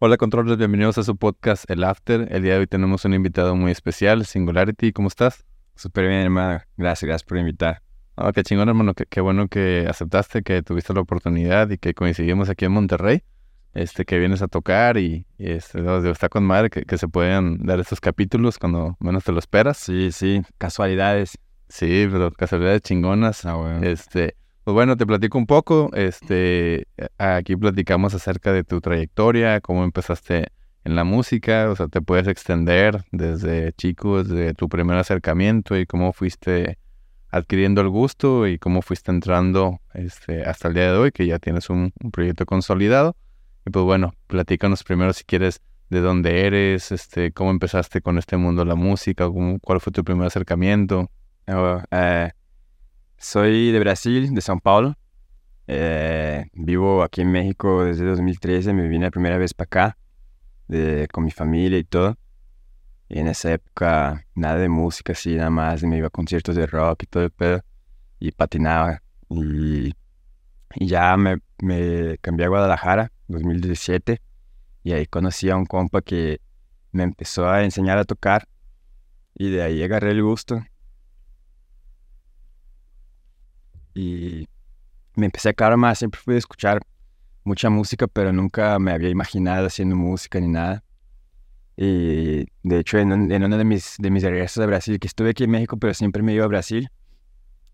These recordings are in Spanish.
Hola Controles, bienvenidos a su podcast El After. El día de hoy tenemos un invitado muy especial, Singularity. ¿Cómo estás? Súper bien, hermano. Gracias, gracias por invitar. Oh, qué chingón, hermano. Qué, qué, bueno que aceptaste, que tuviste la oportunidad y que coincidimos aquí en Monterrey. Este, que vienes a tocar y, y este, está con madre que, que, se puedan dar estos capítulos cuando menos te lo esperas. Sí, sí, casualidades. Sí, pero casualidades chingonas. Ah, bueno. Este, pues bueno, te platico un poco. Este, aquí platicamos acerca de tu trayectoria, cómo empezaste en la música, o sea, te puedes extender desde chicos, de tu primer acercamiento y cómo fuiste adquiriendo el gusto y cómo fuiste entrando este, hasta el día de hoy, que ya tienes un, proyecto consolidado. Y pues bueno, platícanos primero si quieres de dónde eres, este, cómo empezaste con este mundo de la música, cómo, cuál fue tu primer acercamiento. Uh, soy de Brasil, de São Paulo. Eh, vivo aquí en México desde 2013. Me vine la primera vez para acá con mi familia y todo. Y en esa época nada de música, así nada más. Me iba a conciertos de rock y todo el pedo. Y patinaba. Y, y ya me, me cambié a Guadalajara, 2017. Y ahí conocí a un compa que me empezó a enseñar a tocar. Y de ahí agarré el gusto. Y me empecé a aclarar más. Siempre fui a escuchar mucha música, pero nunca me había imaginado haciendo música ni nada. Y de hecho, en, en uno de mis, de mis regresos a Brasil, que estuve aquí en México, pero siempre me iba a Brasil,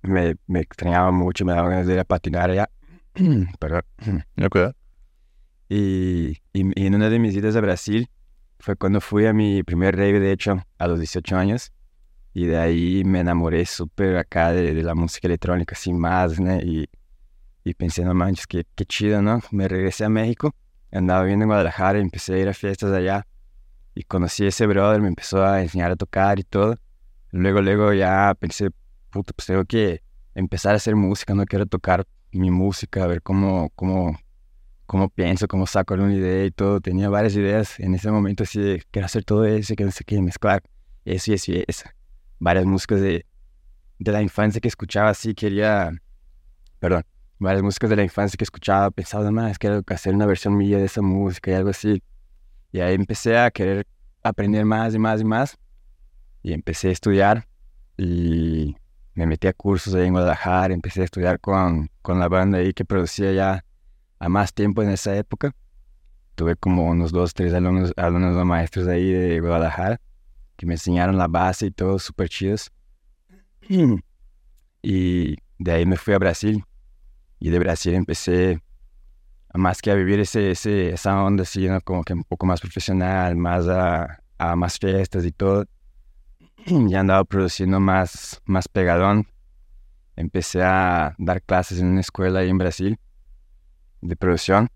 me, me extrañaba mucho, me daba ganas de ir a patinar allá. Perdón. No, cuidado. Y, y, y en una de mis idas a Brasil fue cuando fui a mi primer rave, de hecho, a los 18 años. Y de ahí me enamoré súper acá de, de, la música electrónica, sin más, ¿no? Y, y pensé, no manches, qué, qué chido, ¿no? Me regresé a México, andaba viviendo en Guadalajara empecé a ir a fiestas allá. Y conocí a ese brother, me empezó a enseñar a tocar y todo. Luego, luego ya pensé, puto, pues tengo que empezar a hacer música, no quiero tocar mi música, a ver cómo, cómo, cómo pienso, cómo saco una idea y todo. Tenía varias ideas en ese momento, así de, quiero hacer todo eso, que no sé qué, mezclar eso y eso y eso varias músicas de, de la infancia que escuchaba así, quería, perdón, varias músicas de la infancia que escuchaba, pensaba, más quiero hacer una versión mía de esa música y algo así. Y ahí empecé a querer aprender más y más y más. Y empecé a estudiar y me metí a cursos ahí en Guadalajara, empecé a estudiar con, con la banda ahí que producía ya a más tiempo en esa época. Tuve como unos dos, tres alumnos, alumnos maestros ahí de Guadalajara que me enseñaron la base y todo, súper chidos. Y de ahí me fui a Brasil. Y de Brasil empecé más que a vivir ese, ese, esa onda así, como que un poco más profesional, más a, a más fiestas y todo. Ya andaba produciendo más, más pegadón. Empecé a dar clases en una escuela ahí en Brasil de producción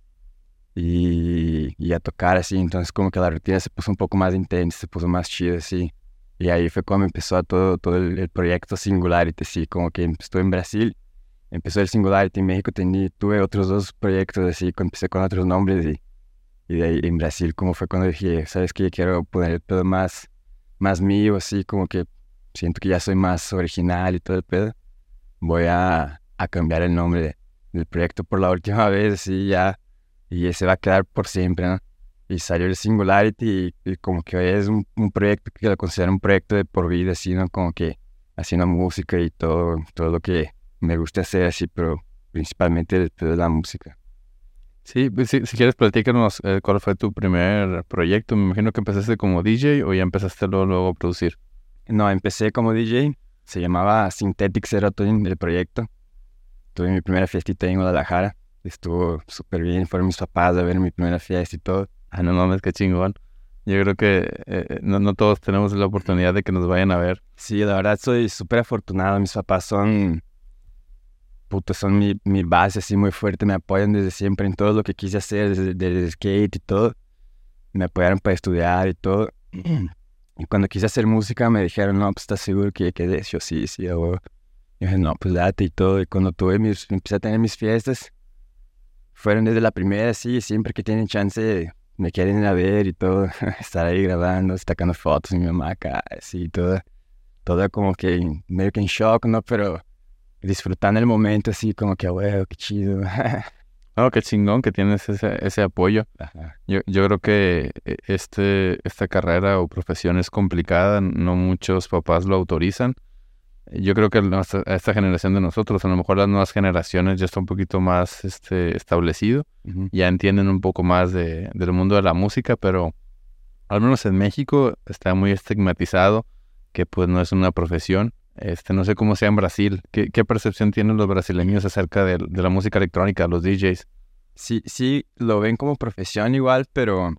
y, y, a tocar así, entonces como que la rutina se puso un poco más intensa, se puso más chida así. Y ahí fue cuando empezó todo, todo el, el proyecto Singularity, así como que empezó en Brasil, empezó el Singularity en México, tenía, tuve otros dos proyectos así, empecé con otros nombres y, y de ahí en Brasil como fue cuando dije, ¿sabes qué? Quiero poner todo más, más mío, así como que siento que ya soy más original y todo el pedo. Voy a, a cambiar el nombre de, del proyecto por la última vez, así ya y ese va a quedar por siempre, ¿no? Y salió el Singularity y, y como que es un, un, proyecto que lo considero un proyecto de por vida, así, ¿no? Como que haciendo música y todo, todo lo que me gusta hacer así, pero principalmente de la música. Sí, pues, si, si, quieres platícanos eh, cuál fue tu primer proyecto. Me imagino que empezaste como DJ o ya empezaste luego, luego a producir. No, empecé como DJ. Se llamaba Synthetic Serotonin el proyecto. Tuve mi primera fiestita en Guadalajara estuvo súper bien. Fueron mis papás a ver mi primera fiesta y todo. Ah, no mames, qué chingón. Yo creo que eh, no, no, todos tenemos la oportunidad de que nos vayan a ver. Sí, la verdad soy súper afortunado. Mis papás son, puto, son mi, mi base así muy fuerte. Me apoyan desde siempre en todo lo que quise hacer, desde, desde skate y todo. Me apoyaron para estudiar y todo. Y cuando quise hacer música me dijeron, no, pues estás seguro que quedes. Yo sí, sí, yo, yo dije, no, pues date y todo. Y cuando tuve mis, empecé a tener mis fiestas, fueron desde la primera, sí, siempre que tienen chance me quieren ir a ver y todo, estar ahí grabando, sacando fotos mi mamá acá, así, todo, todo como que medio que en shock, ¿no? Pero disfrutando el momento así como que, wow, qué chido. Oh, qué chingón que tienes ese, ese apoyo. Yo, yo creo que eh, este, esta carrera o profesión es complicada, no muchos papás lo autorizan. Yo creo que nuestra- esta generación de nosotros, a lo mejor las nuevas generaciones ya está un poquito más este, establecido, ya entienden un poco más de, del mundo de la música, pero al menos en México está muy estigmatizado que pues no es una profesión. Este, no sé cómo sea en Brasil. ¿Qué, qué percepción tienen los brasileños acerca de, de la música electrónica, los DJs? Sí, sí, lo ven como profesión igual, pero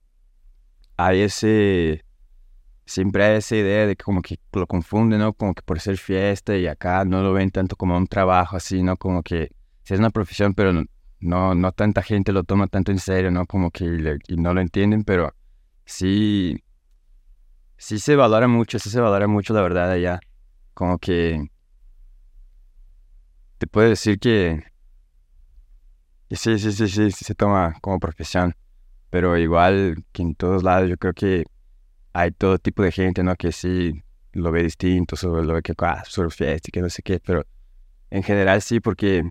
hay ese, siempre hay esa idea de que como que lo confunden, ¿no? Como que por ser fiesta y acá no lo ven tanto como un trabajo así, ¿no? Como que sí es una profesión, pero no, no, no tanta gente lo toma tanto en serio, ¿no? Como que y no lo entienden, pero sí, sí se valora mucho, sí se valora mucho la verdad allá. Como que te puedo decir que Sí, sí, sí, sí, sí se toma como profesión, pero igual que en todos lados yo creo que hay todo tipo de gente, ¿no? Que sí lo ve distinto, sobre lo ve que, ah, y que no sé qué, pero en general sí, porque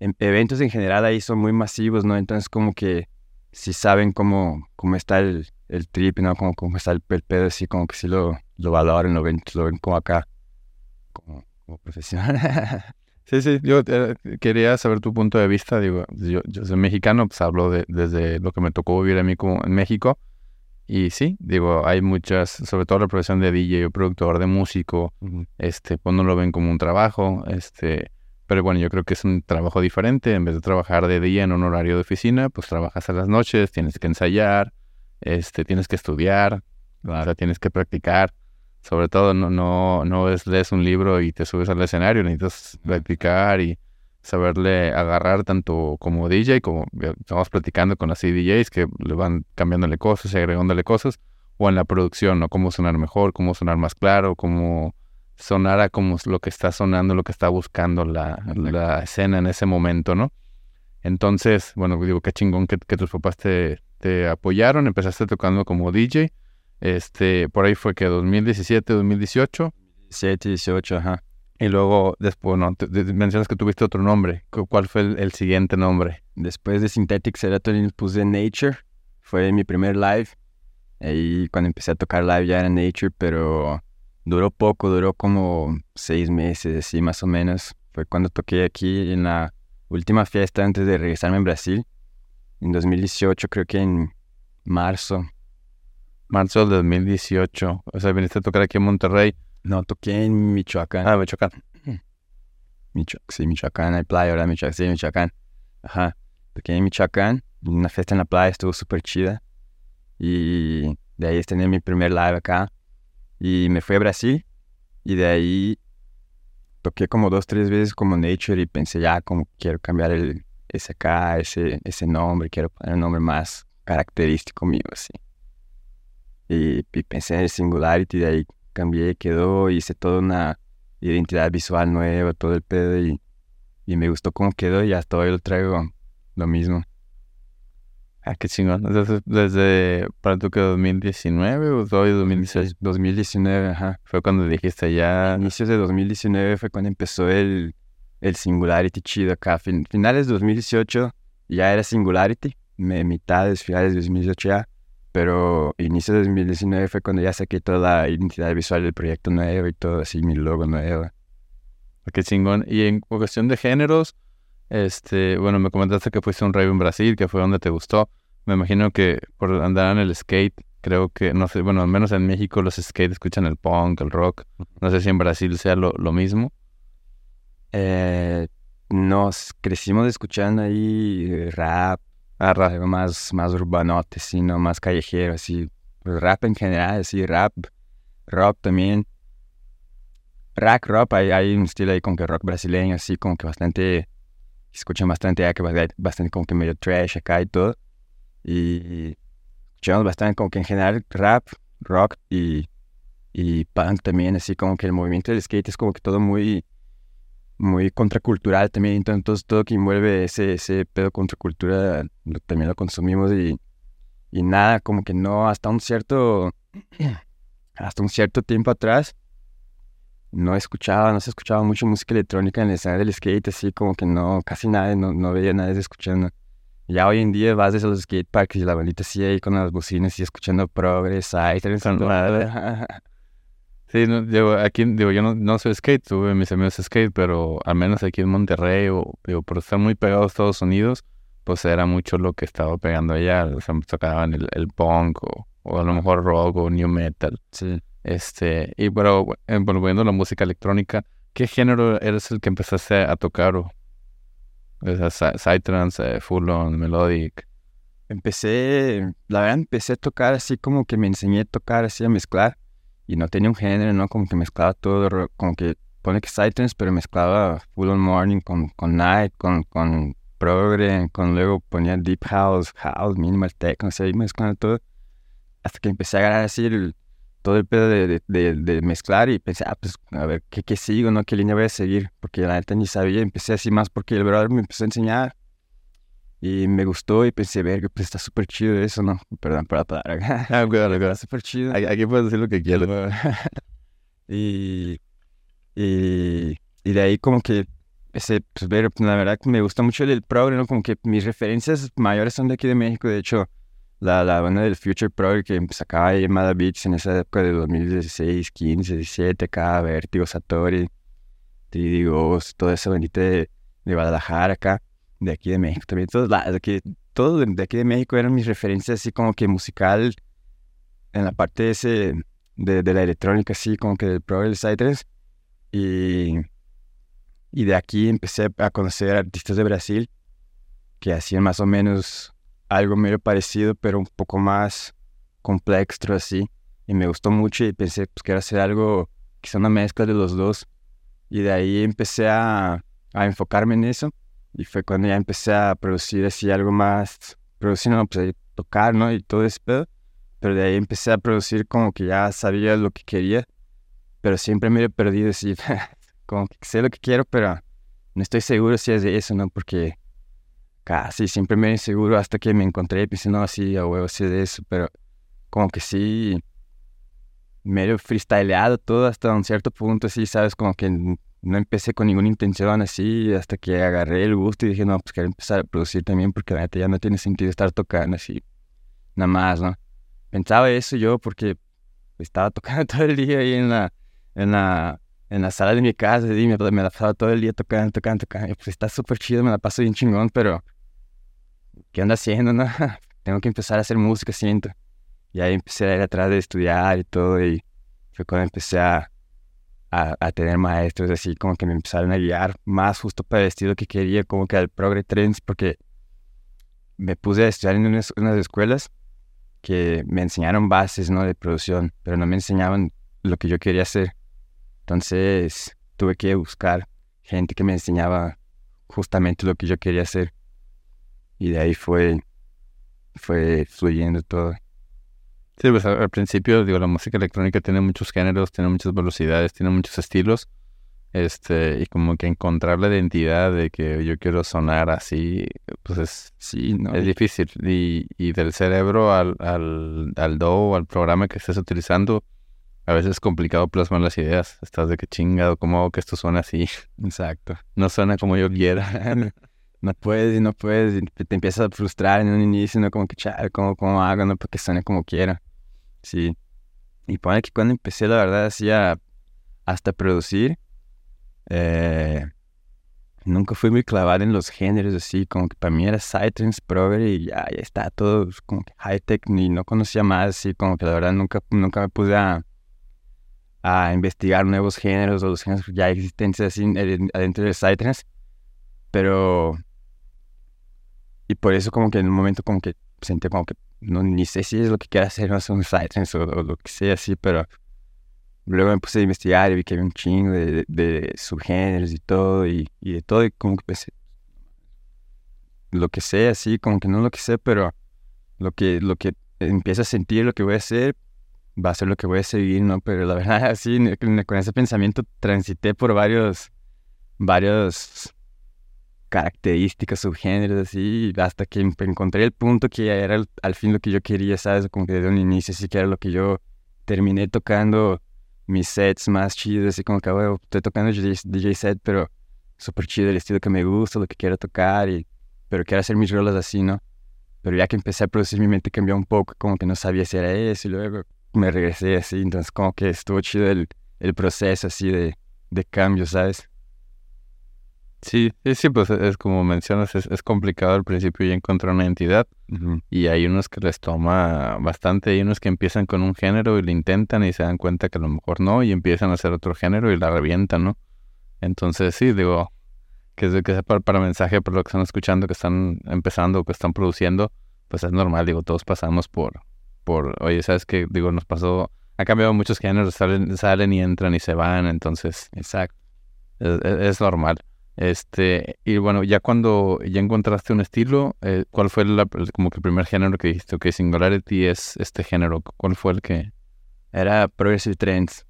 en eventos en general ahí son muy masivos, ¿no? Entonces como que sí saben cómo, cómo está el, el trip, ¿no? Como cómo está el, pedo, así como que sí lo, lo valoran, lo ven, lo ven como acá, como, profesión. Sí, sí, yo eh, quería saber tu punto de vista. Digo, yo, yo soy mexicano, pues hablo de, desde lo que me tocó vivir a mí como en México. Y sí, digo, hay muchas, sobre todo la profesión de DJ o productor de músico, este, pues no lo ven como un trabajo, este, pero bueno, yo creo que es un trabajo diferente. En vez de trabajar de día en un horario de oficina, pues trabajas a las noches, tienes que ensayar, este, tienes que estudiar, o sea, tienes que practicar. Sobre todo, no, no, no es lees un libro y te subes al escenario, necesitas practicar y saberle agarrar tanto como DJ, como estamos platicando con las CDJs que le van cambiándole cosas y agregándole cosas, o en la producción, ¿no? Cómo sonar mejor, cómo sonar más claro, cómo sonar a como lo que está sonando, lo que está buscando la, la escena en ese momento, ¿no? Entonces, bueno, digo, qué chingón que, que tus papás te, te apoyaron, empezaste tocando como DJ, este, por ahí fue que 2017, 2018, 17, 18, ajá. Y luego después, no, te- te- mencionas que tuviste otro nombre, ¿Cu- ¿cuál fue el, el siguiente nombre? Después de Synthetic Serotonin puse Nature. Fue mi primer live. Ahí cuando empecé a tocar live ya era Nature, pero duró poco, duró como seis meses, así más o menos. Fue cuando toqué aquí en la última fiesta antes de regresarme en Brasil. En 2018, creo que en marzo. Marzo del 2018, o sea, viniste a tocar aquí en Monterrey. No, toqué en Michoacán. Ah, Michoacán. Micho sí, Michoacán, hay playa, ¿verdad? Michoacán, sí, Michoacán. Ajá. Toqué en Michoacán, una fiesta en la playa, estuvo súper chida. Y de ahí tenía mi primer live acá. Y me fui a Brasil. Y de ahí toqué como dos, tres veces como Nature y pensé ya como quiero cambiar el, ese acá, ese, ese nombre, quiero poner un nombre más característico mío, así. Y, y pensé en el Singularity, de ahí cambié, quedó, hice toda una identidad visual nueva, todo el pedo y, y me gustó cómo quedó y hasta hoy lo traigo lo mismo. Ah, qué chingón. Entonces, desde, para tú que 2019 o todavía 2016, 2019, ajá. fue cuando dijiste ya, Inicios de 2019 fue cuando empezó el, el Singularity chido acá. Fin- finales de 2018 ya era Singularity, me, mitades, finales de 2018 ya. Pero inicios de 2019 fue cuando ya saqué toda la identidad visual del proyecto nuevo y todo así, mi logo nuevo. qué chingón. Y en cuestión de géneros, este, bueno, me comentaste que fuiste a un rave en Brasil, que fue donde te gustó. Me imagino que por andar en el skate, creo que, no sé, bueno, al menos en México los skate escuchan el punk, el rock. No sé si en Brasil sea lo, lo mismo. Eh, nos crecimos escuchando ahí eh, rap, Algo más, más urbanote, así, ¿no? Más callejero, así. Pues rap en general, así, rap, rock también. Rack, rock, hay, hay un estilo ahí como que rock brasileño, así, como que bastante, escuchan bastante acá, bastante como que medio trash acá y todo. Y escuchamos bastante como que en general rap, rock y, y punk también, así como que el movimiento del skate es como que todo muy, muy contracultural también, entonces todo que envuelve ese, ese pedo contracultura lo- también lo consumimos y, y nada, como que no, hasta un cierto, hasta un cierto tiempo atrás, no escuchaba, no se escuchaba mucho música electrónica en la escena del skate, así como que no, casi nadie, no, no veía nadie escuchando. Ya hoy en día vas a los skateparks y la bandita sigue ahí con las bocinas y escuchando Progress, Items, Con. Sí, no, digo, aquí, digo, yo no, no soy skate, tuve mis amigos skate, pero al menos aquí en Monterrey, o, digo, por estar muy pegado a Estados Unidos, pues era mucho lo que estaba pegando allá, o sea, tocaban el, el punk, o, o a lo mejor rock, o new metal, Sí. este, y pero, eh, volviendo a la música electrónica, ¿qué género eres el que empezaste a tocar, o, o sea, psy- psytrance, eh, full on, melodic? Empecé, la verdad empecé a tocar así como que me enseñé a tocar así a mezclar y no tenía un género, ¿no? Como que mezclaba todo, como que pone que Psytrance, pero mezclaba Full on Morning con, con Night, con, con Progre, con luego ponía Deep House, House, Minimal Techno, así ahí mezclando todo. Hasta que empecé a agarrar así el- todo el pedo de, de, de- de mezclar y pensé, ah, pues a ver, ¿qué, qué sigo, no? ¿Qué línea voy a seguir? Porque la neta ni sabía, empecé así más porque el brother me empezó a enseñar. Y me gustó y pensé, verga, pues está súper chido eso, ¿no? Perdón por la palabra. Ah, cuidado. Está súper chido. Aquí, puedes decir lo que quieras. y, y, y de ahí como que ese, pues ver, la verdad que me gusta mucho el progre, ¿no? Como que mis referencias mayores son de aquí de México. De hecho, la, la banda del Future Progre que sacaba ahí Mada Beats en esa época de 2016, 15, 17, acá, Vértigo, Satori, digo, toda esa bandita de, de Guadalajara acá, de aquí de México también. Todos lados, de aquí, todo de, de aquí de México eran mis referencias así como que musical en la parte ese de, de la electrónica, así como que del Pro del Psytrance. Y, y de aquí empecé a conocer artistas de Brasil que hacían más o menos algo medio parecido, pero un poco más complejo, así. Y me gustó mucho y pensé pues, que era hacer algo, quizá una mezcla de los dos. Y de ahí empecé a, a enfocarme en eso. Y fue cuando ya empecé a producir así algo más, producir, no, pues tocar, ¿no? Y todo ese pedo. Pero de ahí empecé a producir como que ya sabía lo que quería, pero siempre me he perdido así, como que sé lo que quiero, pero no estoy seguro si es de eso, ¿no? Porque casi siempre me inseguro hasta que me encontré y pensé, no, sí, a huevo, sí de eso, pero como que sí, medio freestyleado todo hasta un cierto punto, así, ¿sabes? Como que no empecé con ninguna intención así, hasta que agarré el gusto y dije, no, pues quiero empezar a producir también porque la neta ya no tiene sentido estar tocando así, nada más, ¿no? Pensaba eso yo porque estaba tocando todo el día ahí en la, en la, en la sala de mi casa y me, me la pasaba todo el día tocando, tocando, tocando. Y pues está súper chido, me la paso bien chingón, pero ¿qué ando haciendo, no? Tengo que empezar a hacer música, siento. Y ahí empecé a ir atrás de estudiar y todo y fue cuando empecé a, a, tener maestros así como que me empezaron a guiar más justo para el estilo que quería, como que al Progre Trends, porque me puse a estudiar en unas, unas escuelas que me enseñaron bases, ¿no? De producción, pero no me enseñaban lo que yo quería hacer. Entonces tuve que buscar gente que me enseñaba justamente lo que yo quería hacer. Y de ahí fue, fue fluyendo todo. Sí, pues al, principio, digo, la música electrónica tiene muchos géneros, tiene muchas velocidades, tiene muchos estilos. Este, y como que encontrar la identidad de que yo quiero sonar así, pues es, Sí, ¿no? es difícil. Y, y del cerebro al, al, al DAW, al programa que estés utilizando, a veces es complicado plasmar las ideas. Estás de que chingado, ¿cómo hago que esto suene así? Exacto. No suena como yo quiera. no puedes y no puedes, y te, te empiezas a frustrar en un inicio, ¿no? Como que, chale, ¿cómo, cómo hago, no? Porque suene como quiera. Sí. Y pone que cuando empecé, la verdad, así a hasta producir, eh, nunca fui muy clavado en los géneros, así, como que para mí era Psytrance, Progre y ya, ya está todo pues, como que high-tech, y no conocía más, así, como que la verdad nunca, nunca me puse a, a investigar nuevos géneros o los géneros ya existentes así en- adentro de Psytrance, pero... Y por eso como que en un momento como que sentí como que no, ni sé si es lo que quiero hacer, no sé, un Psytrance o, lo que sea así, pero luego me puse a investigar y vi que había un chingo de, de- subgéneros y todo, y, y de todo, y como que pensé, lo que sé, así, como que no lo que sé, pero lo que, lo que empiezo a sentir, lo que voy a hacer, va a ser lo que voy a seguir, ¿no? Pero la verdad, así, con ese pensamiento transité por varios, varios características, subgéneros, así, hasta que encontré el punto que era al, al fin lo que yo quería, ¿sabes? Como que desde un inicio, sí que era lo que yo terminé tocando mis sets más chidos, así como que, bueno, estoy tocando DJ, DJ set, pero súper chido el estilo que me gusta, lo que quiero tocar, y pero quiero hacer mis rolas así, ¿no? Pero ya que empecé a producir, mi mente cambió un poco, como que no sabía si era eso, y luego me regresé así, entonces como que estuvo chido el, el proceso así de, de cambio, ¿sabes? Sí, sí, pues es como mencionas, es, es complicado al principio ya encontrar una entidad y hay unos que les toma bastante, hay unos que empiezan con un género y lo intentan y se dan cuenta que a lo mejor no y empiezan a hacer otro género y la revientan, ¿no? Entonces sí, digo, que es que para, para mensaje, por lo que están escuchando, que están empezando que están produciendo, pues es normal, digo, todos pasamos por, por, oye, ¿sabes qué? Digo, nos pasó, ha cambiado muchos géneros, salen, salen y entran y se van, entonces, Exacto. es, es- es normal. Este, y bueno, ya cuando ya encontraste un estilo, eh, ¿cuál fue la- como que el primer género que dijiste? Ok, Singularity es este género. ¿Cuál fue el que...? Era Progressive Trends,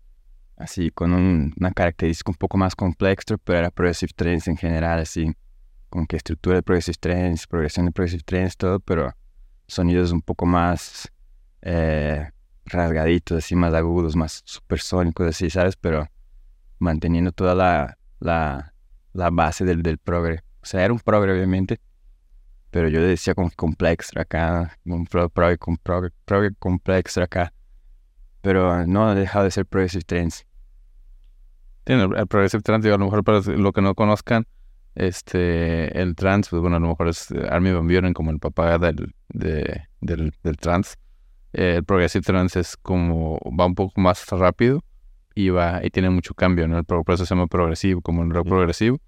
así con un- una característica un poco más complexa, pero era Progressive Trends en general, así, con que estructura de Progressive Trends, progresión de Progressive Trends, todo, pero sonidos un poco más eh, rasgaditos, así, más agudos, más supersónicos, así, ¿sabes? Pero manteniendo toda la, la, la base del, del progre. O sea, era un progre, obviamente, pero yo decía como complex acá, un pro, progre, con progre, progre complex acá. Pero no ha dejado de ser Progressive Trends. Tiene el, el Progressive Trance, a lo mejor para lo que no conozcan, este, el trance, pues bueno, a lo mejor es eh, Armin Van Buren como el papá del, de, del, del trance. Eh, el Progressive Trance es como, va un poco más rápido y va, y tiene mucho cambio, ¿no? El pro- por eso se llama progresivo, como el rock progresivo.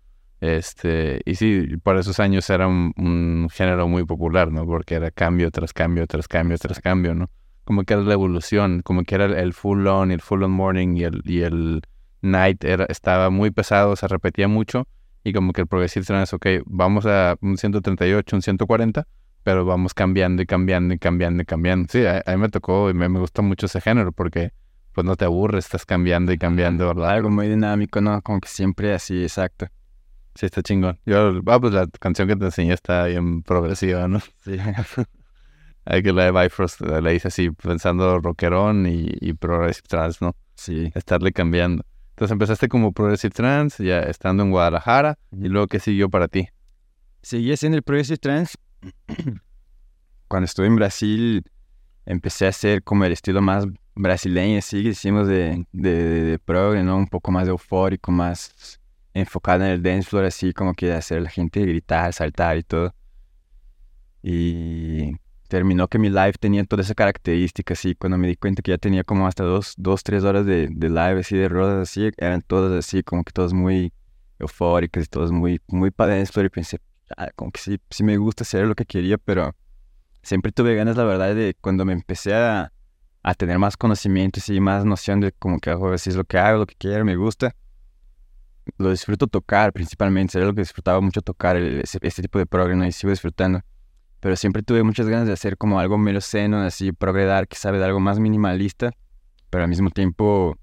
Este, y sí, por esos años era un, un género muy popular, ¿no? Porque era cambio tras cambio, tras cambio, tras cambio, ¿no? Como que era la evolución, como que era el, el full on y el full on morning y el, y el night era, estaba muy pesado, se repetía mucho y como que el progressive trance, ok, vamos a un 138, un 140, pero vamos cambiando y cambiando y cambiando y cambiando. Sí, a, a mí me tocó y me, me gusta mucho ese género porque pues no te aburres, estás cambiando y cambiando, ¿verdad? Algo muy dinámico, ¿no? Como que siempre así, exacto. Sí, está chingón. Yo, ah, pues la canción que te enseñé está bien progresiva, ¿no? Sí. Hay que la de Bifrost eh, la hice así, pensando rockerón y, y progressive trance, ¿no? sí. Estarle cambiando. Entonces empezaste como progressive trance, ya estando en Guadalajara, y luego ¿qué siguió para ti? Seguí haciendo el Progressive Trance. Cuando estuve en Brasil, empecé a hacer como el estilo más brasileño, así que decimos de, de, de, de progre, ¿no? Un poco más eufórico, más enfocado en el dance floor, así como que hacer a la gente gritar, saltar y todo. Y terminó que mi live tenía toda esa característica, así, cuando me di cuenta que ya tenía como hasta dos, dos tres horas de, de live, así, de rodas, así, eran todas así, como que todas muy eufóricas y todas muy, muy para dance floor, y pensé, ah, como que sí, sí me gusta hacer lo que quería, pero siempre tuve ganas, la verdad, de cuando me empecé a, a tener más conocimientos y más noción de como que hago, si es lo que hago, lo que quiero, me gusta. Lo disfruto tocar principalmente, era lo que disfrutaba mucho tocar, este tipo de progre, ¿no? Y sigo disfrutando. Pero siempre tuve muchas ganas de hacer como algo menos seno, así, progre dark, que sabe, de algo más minimalista, pero al mismo tiempo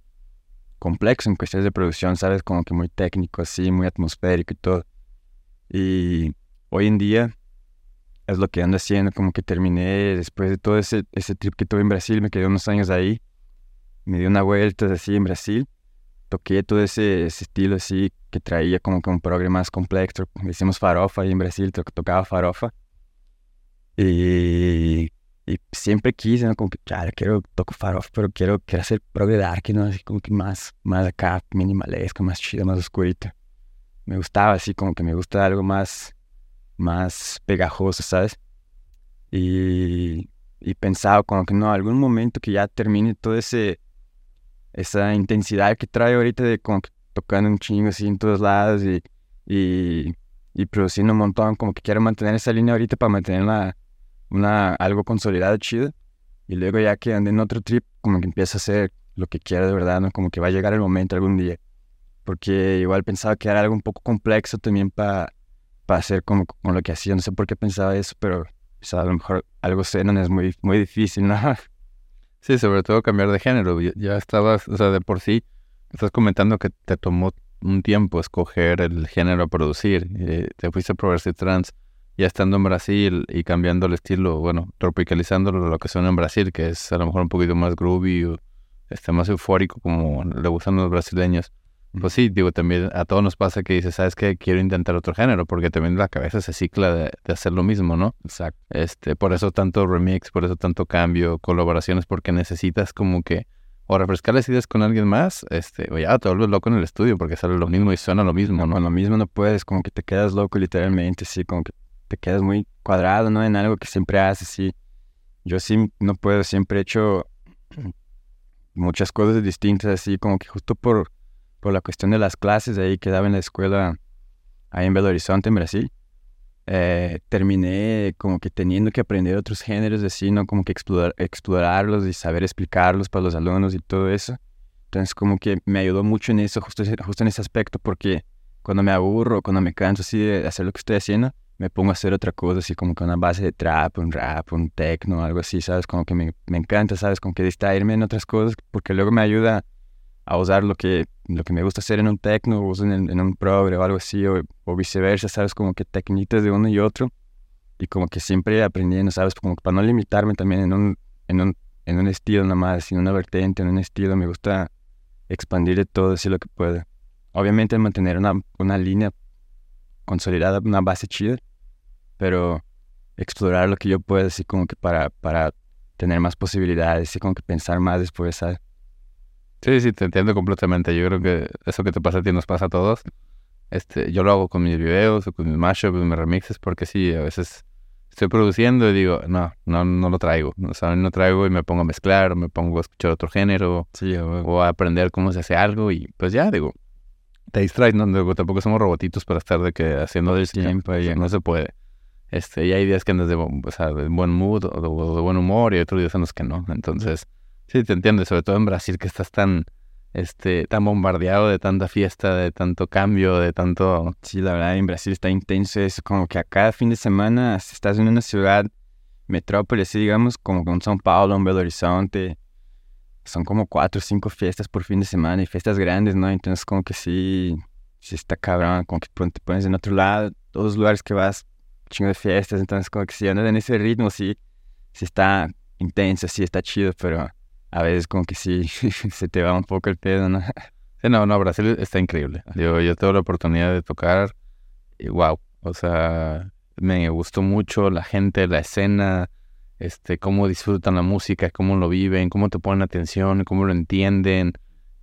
complejo en cuestiones de producción, ¿sabes? Como que muy técnico, así, muy atmosférico y todo. Y hoy en día es lo que ando haciendo, como que terminé después de todo ese, ese trip que tuve en Brasil, me quedé unos años ahí, me di una vuelta así en Brasil, toqué todo ese, ese estilo así que traía como que un progre más complejo, hicimos farofa ahí en Brasil, to- tocaba farofa, y, y siempre quise, ¿no? Como que, claro, quiero, toco farofa, pero quiero, quiero hacer progre dark, ¿no? Así como que más, más acá, minimalesco, más chido, más oscurito. Me gustaba así, como que me gusta algo más, más pegajoso, ¿sabes? Y, y pensaba como que no, algún momento que ya termine todo ese, esa intensidad que trae ahorita de como que tocando un chingo así en todos lados y, y, y produciendo un montón, como que quiero mantener esa línea ahorita para mantener una, una, algo consolidado chido. Y luego ya que ande en otro trip, como que empiezo a hacer lo que quiero de verdad, ¿no? Como que va a llegar el momento algún día. Porque igual pensaba que era algo un poco complejo también para hacer como con lo que hacía. No sé por qué pensaba eso, pero pues, a lo mejor algo seno es muy, muy difícil, ¿no? Sí, sobre todo cambiar de género. Ya, estabas, o sea, de por sí, estás comentando que te tomó un tiempo escoger el género a producir. eh, te fuiste a Progressive Trance, ya estando en Brasil y cambiando el estilo, bueno, tropicalizándolo a lo que suena en Brasil, que es a lo mejor un poquito más groovy o este, más eufórico como le gustan los brasileños. Pues sí, digo, también a todos nos pasa que dices, ¿sabes qué? Quiero intentar otro género, porque también la cabeza se cicla de, hacer lo mismo, ¿no? Exacto. Este, por eso tanto remix, por eso tanto cambio, colaboraciones, porque necesitas como que o refrescar las ideas con alguien más, este, o ya te vuelves loco en el estudio porque sale lo mismo y suena lo mismo, ¿no? Con lo mismo no puedes, como que te quedas loco literalmente, sí, como que te quedas muy cuadrado, ¿no? En algo que siempre haces, sí. Yo sí no puedo, siempre he hecho muchas cosas distintas, así como que justo por, por la cuestión de las clases ahí que daba en la escuela, ahí en Belo Horizonte, en Brasil, eh, terminé como que teniendo que aprender otros géneros así, ¿no? Como que explorar, explorarlos y saber explicarlos para los alumnos y todo eso. Entonces como que me ayudó mucho en eso, justo, en ese aspecto, porque cuando me aburro, cuando me canso así de hacer lo que estoy haciendo, me pongo a hacer otra cosa, así como que una base de trap, un rap, un techno, algo así, ¿sabes? Como que me, me encanta, ¿sabes? Como que distraerme en otras cosas, porque luego me ayuda a usar lo que, lo que me gusta hacer en un techno, o en, en, un progre o algo así, o, viceversa, ¿sabes? Como que técnicas de uno y otro, y como que siempre aprendiendo, ¿sabes? Como para no limitarme también en un, en un, en un estilo nada más, en una vertiente, en un estilo, me gusta expandir de todo así lo que pueda. Obviamente mantener una, una línea consolidada, una base chida, pero explorar lo que yo pueda, así como que para, para tener más posibilidades, así como que pensar más después, ¿sabes? Sí, sí, te entiendo completamente. Yo creo que eso que te pasa a ti nos pasa a todos. Este, yo lo hago con mis videos o con mis mashups, mis remixes, porque sí, a veces estoy produciendo y digo, no, no, no lo traigo. O sea, no traigo y me pongo a mezclar, o me pongo a escuchar otro género, sí, o a aprender cómo se hace algo y pues ya, digo, te distraes, no, digo, tampoco somos robotitos para estar de que haciendo el tiempo, y no se puede. Este, y hay días que andas de, o sea, de buen mood o de, buen humor y otros días en los que no. Entonces, sí, te entiendo, sobre todo en Brasil que estás tan, este, tan bombardeado de tanta fiesta, de tanto cambio, de tanto... Sí, la verdad, en Brasil está intenso es como que a cada fin de semana estás en una ciudad, metrópoli, así digamos, como con São Paulo, en Belo Horizonte, son como cuatro o cinco fiestas por fin de semana y fiestas grandes, ¿no? Entonces como que sí, sí está cabrón, como que te pones en otro lado, todos los lugares que vas chingo de fiestas, entonces como que si andas en ese ritmo, sí, sí está intenso, sí está chido, pero a veces como que sí se te va un poco el pedo, ¿no? No, no, Brasil está increíble. Yo, yo tengo la oportunidad de tocar y wow, o sea, me gustó mucho la gente, la escena, este, cómo disfrutan la música, cómo lo viven, cómo te ponen atención, cómo lo entienden.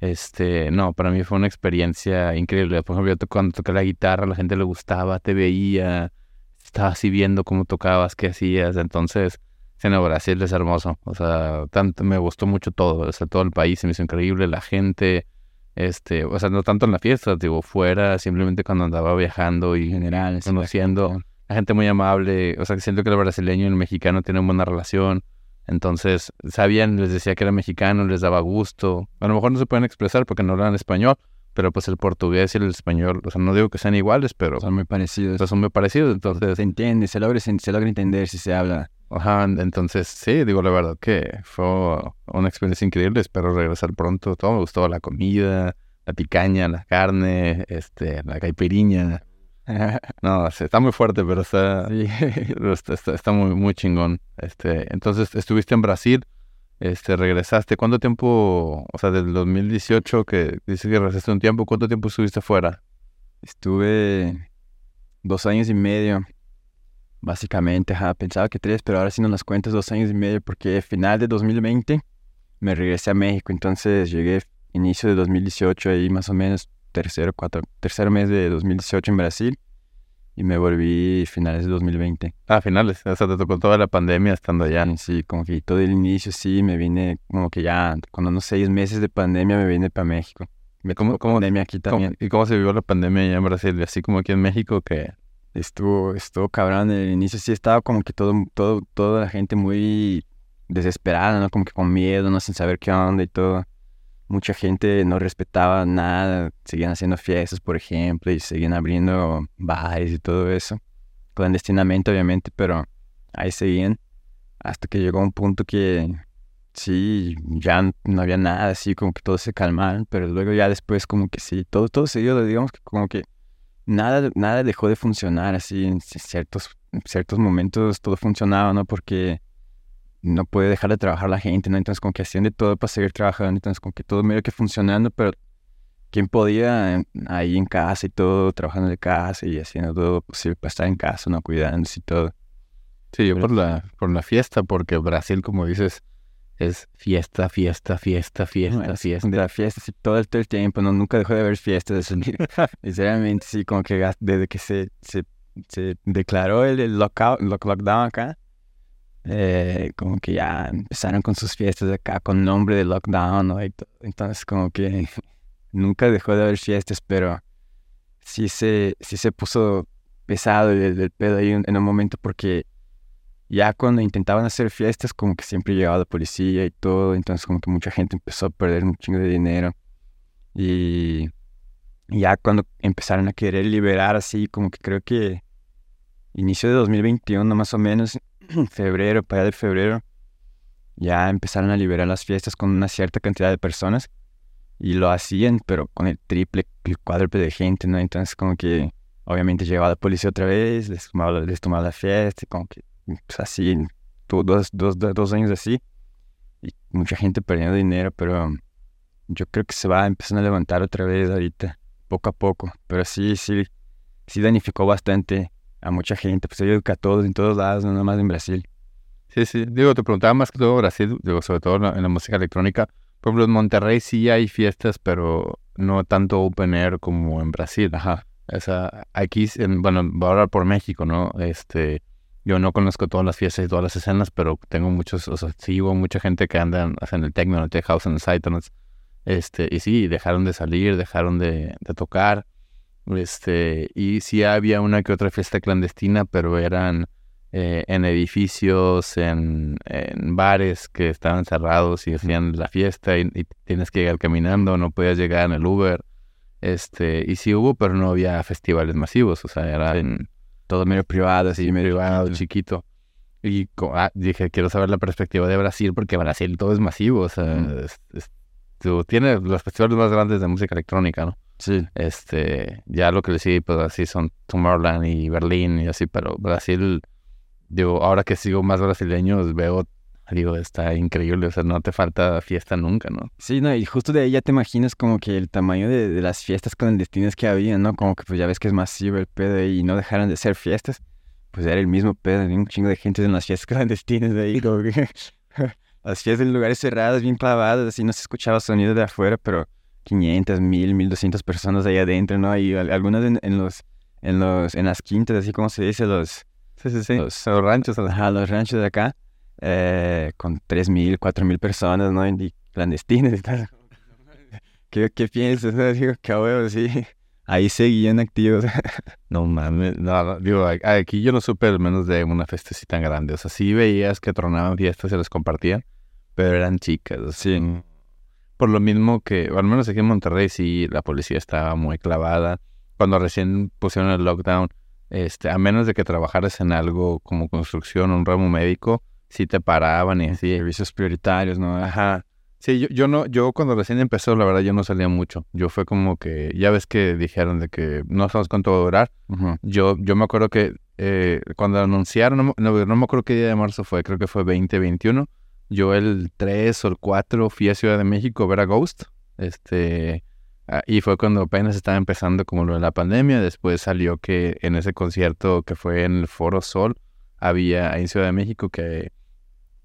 Este, no, para mí fue una experiencia increíble. Por ejemplo, yo cuando toqué la guitarra, la gente le gustaba, te veía, estaba así viendo cómo tocabas, qué hacías. Entonces, en Brasil es hermoso. O sea, tanto me gustó mucho todo. O sea, todo el país se me hizo increíble, la gente, este, o sea, no tanto en la fiesta, digo, fuera, simplemente cuando andaba viajando y general, conociendo. La gente muy amable, o sea, siento que el brasileño y el mexicano tienen buena relación. Entonces, sabían, les decía que era mexicano, les daba gusto. A lo mejor no se pueden expresar porque no hablan español, pero pues el portugués y el español, o sea, no digo que sean iguales, pero... Son muy parecidos. son muy parecidos, entonces... Se entiende, se logra, se, logra entender si se habla. Ajá, entonces sí, digo la verdad que fue una experiencia increíble, espero regresar pronto, todo me gustó, la comida, la picaña, la carne, este, la caipiriña. no, está muy fuerte, pero está, está, está, muy, muy chingón. Este, entonces estuviste en Brasil, este, regresaste. ¿Cuánto tiempo, o sea, del 2018 que dices que regresaste un tiempo, cuánto tiempo estuviste fuera? Estuve dos años y medio, básicamente. Pensaba que tres, pero ahora sí no las cuentas, dos años y medio, porque final de 2020 me regresé a México. Entonces llegué inicio de 2018, ahí más o menos, tercero, cuatro, tercer mes de 2018 en Brasil y me volví finales de 2020. Ah, finales, o sea, te tocó toda la pandemia estando allá. Sí, como que todo el inicio, sí, me vine, como que ya, con unos seis meses de pandemia me vine para México. Me ¿Cómo, cómo, pandemia aquí también. ¿Y cómo se vivió la pandemia allá en Brasil? Así como aquí en México, que estuvo, estuvo cabrón. El inicio sí estaba como que todo, todo, toda la gente muy desesperada, ¿no? Como que con miedo, ¿no? Sin saber qué onda y todo mucha gente no respetaba nada, seguían haciendo fiestas, por ejemplo, y seguían abriendo bares y todo eso, clandestinamente obviamente, pero ahí seguían, hasta que llegó un punto que sí, ya no había nada, así como que todos se calmaron, pero luego ya después como que sí, todo, todo siguió, digamos que como que nada, nada dejó de funcionar, así en ciertos, en ciertos momentos todo funcionaba, ¿no? Porque no puede dejar de trabajar la gente, ¿no? Entonces, como que hacían de todo para seguir trabajando, entonces, como que todo medio que funcionando, pero ¿quién podía ahí en casa y todo, trabajando de casa y haciendo todo posible para estar en casa, ¿no? Cuidándose y todo. Sí, yo por la, por la fiesta, porque Brasil, como dices, es fiesta, fiesta, fiesta, fiesta, fiesta. De la fiesta, sí, todo el, todo el tiempo, ¿no? Nunca dejó de haber fiestas. Sinceramente, sí, como que desde que se, se, se declaró el, el lockout, lockdown acá, eh, como que ya empezaron con sus fiestas acá con nombre de lockdown, ¿no? Entonces, como que nunca dejó de haber fiestas, pero sí se, sí se puso pesado el, el pedo ahí en un momento porque ya cuando intentaban hacer fiestas, como que siempre llegaba la policía y todo, entonces como que mucha gente empezó a perder un chingo de dinero. Y ya cuando empezaron a querer liberar así, como que creo que inicio de 2021 más o menos, febrero, para allá de febrero, ya empezaron a liberar las fiestas con una cierta cantidad de personas y lo hacían, pero con el triple, el cuádruple de gente, ¿no? Entonces como que obviamente llegaba la policía otra vez, les tomaba, les tomaba la fiesta, y como que así, dos, dos, dos años así, y mucha gente perdiendo dinero, pero yo creo que se va empezando a levantar otra vez ahorita, poco a poco, pero sí, sí, sí danificó bastante a mucha gente, pues yo digo que a todos, en todos lados, no más en Brasil. Sí, sí, digo, te preguntaba más que todo Brasil, digo, sobre todo en la, en la música electrónica, por ejemplo, en Monterrey sí hay fiestas, pero no tanto open air como en Brasil. Ajá. O sea, aquí, en, bueno, voy a hablar por México, ¿no? Este, yo no conozco todas las fiestas y todas las escenas, pero tengo muchos, o sea, sigo mucha gente que anda en el techno, en el tech house, en el psytrance. Este, y sí, dejaron de salir, dejaron de, de tocar. Este, y sí había una que otra fiesta clandestina, pero eran eh, en edificios, en, en, bares que estaban cerrados y hacían la fiesta y, y, tienes que llegar caminando, no podías llegar en el Uber. Este, y sí hubo, pero no había festivales masivos, o sea, era en todo medio privado, así medio privado, chiquito. Y ah, dije, quiero saber la perspectiva de Brasil, porque Brasil todo es masivo, o sea, mm. es, es, tiene los festivales más grandes de música electrónica, ¿no? Sí. Este, ya lo que le sigue, pues así son Tomorrowland y Berlín y así, pero Brasil digo, ahora que sigo más brasileños, veo, digo, está increíble, o sea, no te falta fiesta nunca, ¿no? Sí, no, y justo de ahí ya te imaginas como que el tamaño de, de las fiestas clandestinas que había, ¿no? Como que pues ya ves que es masivo el pedo y no dejaran de ser fiestas, pues era el mismo pedo, había un chingo de gente en las fiestas clandestinas de ahí, como que las fiestas en lugares cerrados, bien clavadas, así no se escuchaba sonido de afuera, pero 500, 1000, 1200 personas ahí adentro, ¿no? Y algunas en, en los, en los, en las quintas, así como se dice, los Sí, sí, sí. Los, los ranchos, ajá, los ranchos de acá, eh, con 3.000, 4.000 personas, ¿no? Y clandestinos y tal. ¿Qué, qué piensas? No? Digo, qué huevo, sí. Ahí seguían activos. no mames, no, no, digo, aquí yo no supe al menos de una fiesta así tan grande. O sea, sí veías que tronaban fiestas y las compartían, pero eran chicas, sí. Por lo mismo que, al menos aquí en Monterrey, sí, la policía estaba muy clavada. Cuando recién pusieron el lockdown, este, a menos de que trabajaras en algo como construcción un ramo médico, sí te paraban y así. Servicios prioritarios, ¿no? Ajá. Sí, yo, yo no, yo cuando recién empezó, la verdad, yo no salía mucho. Yo fue como que, ya ves que dijeron de que no sabemos cuánto va a durar. Uh -huh. Yo, yo me acuerdo que eh, cuando anunciaron, no, no, no, me acuerdo qué día de marzo fue, creo que fue 2021. Yo el 3 o el 4 fui a Ciudad de México a ver a Ghost. Este, y fue cuando apenas estaba empezando como lo de la pandemia. Después salió que en ese concierto que fue en el Foro Sol, había ahí en Ciudad de México que,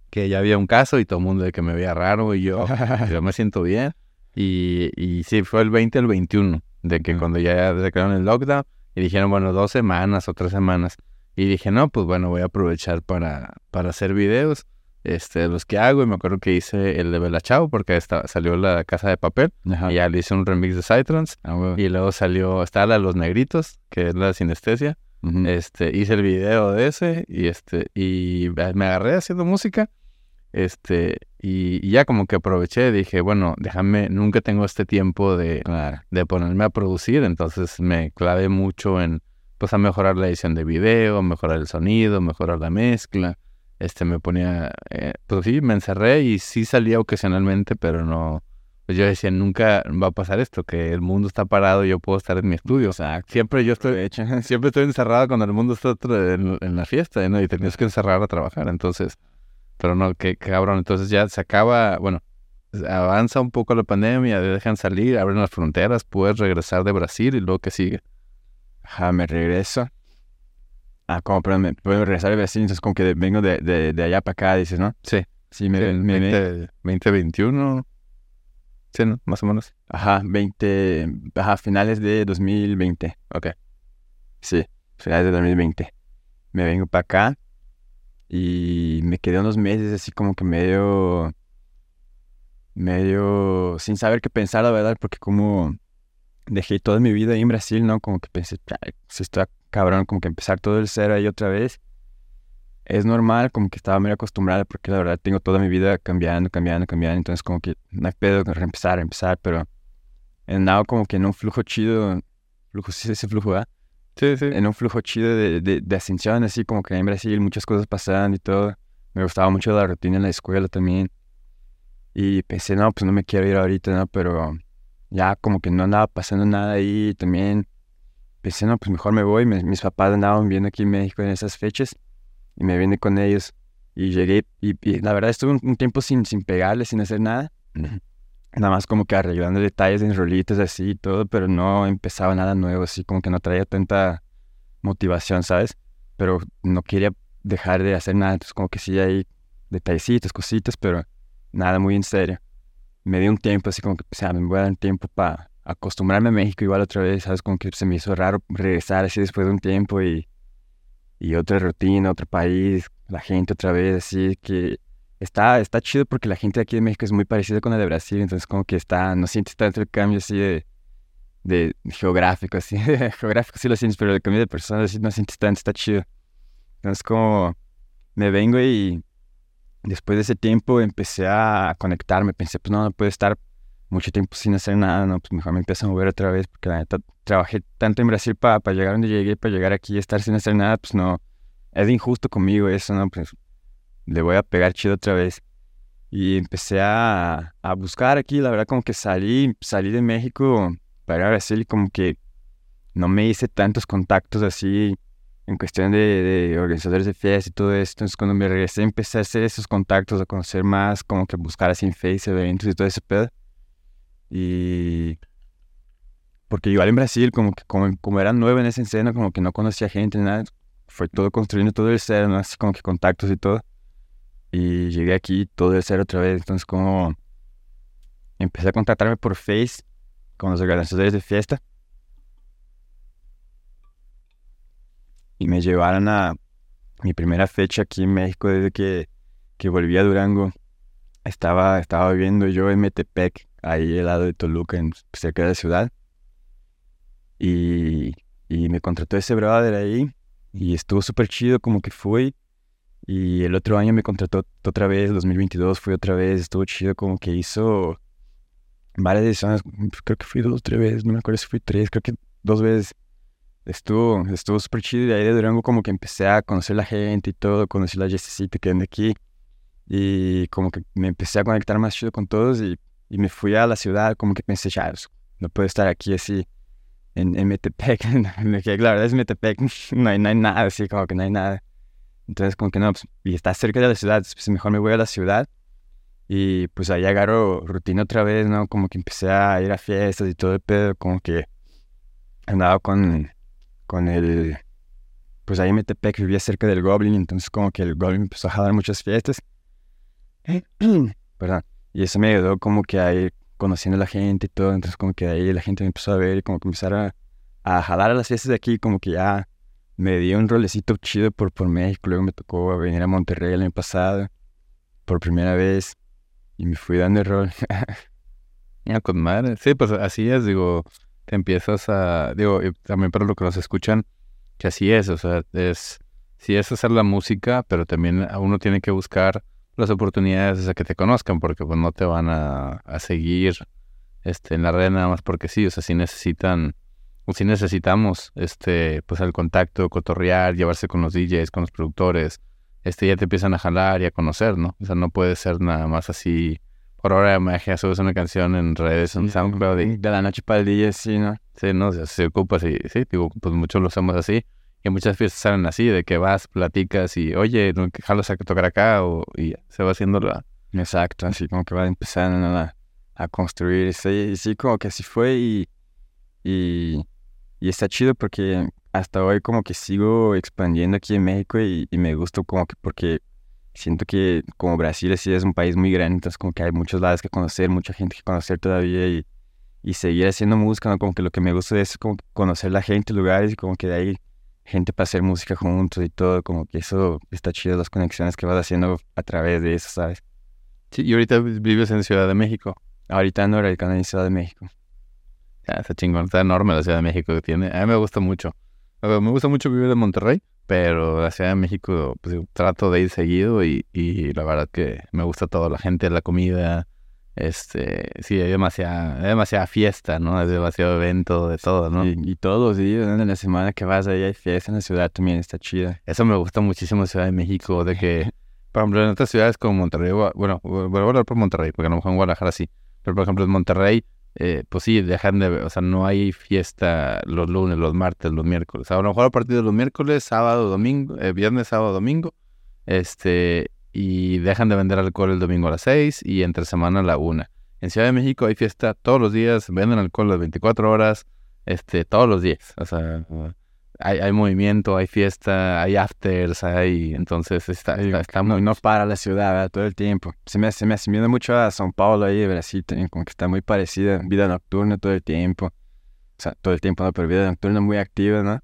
que ya había un caso y todo el mundo de que me veía raro y yo, yo me siento bien. Y, y sí, fue el 20 al 21, de que uh -huh. cuando ya declararon el lockdown y dijeron, bueno, dos semanas o tres semanas. Y dije, no, pues bueno, voy a aprovechar para, para hacer videos este, los que hago, y me acuerdo que hice el de Bella Chao, porque esta, salió la Casa de Papel, Ajá. y ya le hice un remix de Psytrance, Ah, bueno. y luego salió, está la de Los Negritos, que es la Sinestesia, Uh -huh. este, hice el video de ese, y este, y me agarré haciendo música, este, y, y ya como que aproveché, dije, bueno, déjame, nunca tengo este tiempo de, de ponerme a producir, entonces me clavé mucho en, pues a mejorar la edición de video, mejorar el sonido, mejorar la mezcla, este, me ponía, eh, pues sí, me encerré y sí salía ocasionalmente, pero no, pues yo decía, nunca va a pasar esto, que el mundo está parado y yo puedo estar en mi estudio. Exacto. Siempre yo estoy, siempre estoy encerrado cuando el mundo está en, en la fiesta, ¿no? Y tenías que encerrar a trabajar, entonces, pero no, qué cabrón, entonces ya se acaba, bueno, avanza un poco la pandemia, dejan salir, abren las fronteras, puedes regresar de Brasil y luego que sigue. Ajá, me regreso. Ah, como, pero me puedo regresar de Brasil, entonces como que vengo de, de, de allá para acá, dices, ¿no? Sí. Sí, me, Sí, me- me- 20, 2021. Sí, ¿no? Más o menos. Ajá, 20, ajá, finales de 2020. Ok. Sí, finales de 2020. Me vengo para acá y me quedé unos meses así como que medio, medio sin saber qué pensar, la verdad, porque como dejé toda mi vida ahí en Brasil, ¿no? Como que pensé, "Ay, si está cabrón, como que empezar todo el cero ahí otra vez. Es normal, como que estaba medio acostumbrada porque la verdad tengo toda mi vida cambiando, cambiando, cambiando, entonces como que no hay pedo reempezar, empezar, pero andaba como que en un flujo chido, flujo, sí, ese flujo, ¿verdad? Sí, sí. en un flujo chido de, de, de ascensión, así como que en Brasil muchas cosas pasaban y todo. Me gustaba mucho la rutina en la escuela también. Y pensé, no, pues no me quiero ir ahorita, ¿no? Pero ya como que no andaba pasando nada ahí también. Pensé, no, pues mejor me voy. Me- mis papás andaban viviendo aquí en México en esas fechas y me vine con ellos. Y llegué y, y la verdad estuve un, un tiempo sin, sin pegarle, sin hacer nada. Nada más como que arreglando detalles en rolitas así y todo, pero no empezaba nada nuevo, así como que no traía tanta motivación, ¿sabes? Pero no quería dejar de hacer nada, entonces como que sí hay detallecitos, cositas, pero nada muy en serio. Me di un tiempo así como que, o sea, me voy a dar un tiempo para acostumbrarme a México igual otra vez, ¿sabes? Como que se me hizo raro regresar así después de un tiempo y, y otra rutina, otro país, la gente otra vez, así que está, está chido porque la gente de aquí de México es muy parecida con la de Brasil, entonces como que está, no sientes tanto el cambio así de, de geográfico, así, geográfico sí lo sientes, pero el cambio de personas así no sientes tanto, está chido. Entonces como me vengo y después de ese tiempo empecé a conectarme, pensé, pues no, no puedo estar mucho tiempo sin hacer nada, no, pues mejor me empiezo a mover otra vez, porque la neta trabajé tanto en Brasil para llegar donde llegué, para llegar aquí y estar sin hacer nada, pues no, es injusto conmigo eso, ¿no? Pues le voy a pegar chido otra vez. Y empecé a, a buscar aquí, la verdad como que salí, salí de México para Brasil y como que no me hice tantos contactos así en cuestión de, de organizadores de fiestas y todo esto. Entonces cuando me regresé empecé a hacer esos contactos, a conocer más, como que buscar así en Face, eventos y todo ese pedo. Y... Porque igual en Brasil, como que como, como era nuevo en esa escena, como que no conocía gente nada, fue todo construyendo todo el cero, ¿no? Así como que contactos y todo. Y llegué aquí todo el cero otra vez. Entonces, como empecé a contactarme por Face con los organizadores de fiesta. Y me llevaron a mi primera fecha aquí en México desde que, que volví a Durango. Estaba, estaba viviendo yo en Metepec, ahí al lado de Toluca, en, cerca de la ciudad. Y, y me contrató ese brother ahí. Y estuvo súper chido, como que fui. Y el otro año me contrató otra vez, 2022 fui otra vez, estuvo chido, como que hizo varias ediciones, creo que fui dos tres veces, no me acuerdo si fui tres, creo que dos veces. Estuvo, estuvo súper chido y de ahí de Durango como que empecé a conocer la gente y todo, conocí la Jessicita que anda aquí y como que me empecé a conectar más chido con todos y, y me fui a la ciudad, como que pensé, ya, pues, no puedo estar aquí así en, en Metepec, la verdad es Metepec, no hay, no hay nada así, como que no hay nada. Entonces, como que no, pues, y está cerca de la ciudad, pues mejor me voy a la ciudad. Y pues ahí agarro rutina otra vez, ¿no? Como que empecé a ir a fiestas y todo el como que andaba con, con el... Pues ahí en Metepec vivía cerca del Goblin, entonces como que el Goblin empezó a jalar muchas fiestas. Perdón. Y eso me ayudó como que a ir conociendo a la gente y todo, entonces como que ahí la gente me empezó a ver y como que empezar a, jalar a las fiestas de aquí, como que ya me dio un rolecito chido por, por México. Luego me tocó venir a Monterrey el año pasado por primera vez y me fui dando el rol. Ya, con madre. Sí, pues así es, digo, te empiezas a, digo, también para los que nos escuchan, que así es, o sea, es, sí es hacer la música, pero también uno tiene que buscar las oportunidades de que te conozcan, porque pues no te van a, a seguir este, en la red nada más porque sí, o sea, sí necesitan, o sí necesitamos, este, pues el contacto, cotorrear, llevarse con los DJs, con los productores, este, ya te empiezan a jalar y a conocer, ¿no? O sea, no puede ser nada más así, por ahora magia, subes una canción en redes, en SoundCloud y De la noche para el día, sí, ¿no? Sí, no, o sea, se ocupa, sí, sí, digo, pues muchos lo hacemos así. Y muchas fiestas salen así, de que vas, platicas y, oye, ¿no que jalas a tocar acá? O, y se va haciendo la, Exacto, así como que va empezando a, a construirse. Y sí, como que así fue y, y, y está chido porque hasta hoy como que sigo expandiendo aquí en México y, y me gusta como que porque siento que como Brasil sí es un país muy grande, entonces como que hay muchos lados que conocer, mucha gente que conocer todavía y, y seguir haciendo música, ¿no? como que lo que me gusta es como conocer la gente, lugares y como que de ahí gente para hacer música juntos y todo, como que eso está chido, las conexiones que vas haciendo a través de eso, ¿sabes? Sí, y ahorita vives en Ciudad de México. Ahorita no radicando en Ciudad de México. Ya, está chingón, está enorme la Ciudad de México que tiene. A mí me gusta mucho. Me gusta mucho vivir en Monterrey, pero la Ciudad de México, pues trato de ir seguido y, y la verdad que me gusta todo, la gente, la comida, este, sí, hay demasiada, hay demasiada fiesta, ¿no? Hay demasiado evento de todo, ¿no? Y, y todos los días, en la semana que vas ahí hay fiesta en la ciudad también, está chida. Eso me gusta muchísimo Ciudad de México, de que, por ejemplo, en otras ciudades como Monterrey, bueno, voy a hablar por Monterrey, porque a lo mejor en Guadalajara sí, pero por ejemplo en Monterrey, eh, pues sí, dejan de, o sea, no hay fiesta los lunes, los martes, los miércoles. A lo mejor a partir de los miércoles, sábado, domingo, eh, viernes, sábado, domingo, este, y dejan de vender alcohol el domingo a las 6 y entre semana a la 1. En Ciudad de México hay fiesta todos los días, venden alcohol las 24 horas, este, todos los días. O sea, hay, hay movimiento, hay fiesta, hay afters, hay... Entonces está, está, está no, muy- no para la ciudad ¿verdad? todo el tiempo. Se me, se me asimila mucho a São Paulo ahí, Brasil también, como que está muy parecida, vida nocturna todo el tiempo. O sea, todo el tiempo no, pero vida nocturna muy activa, ¿no?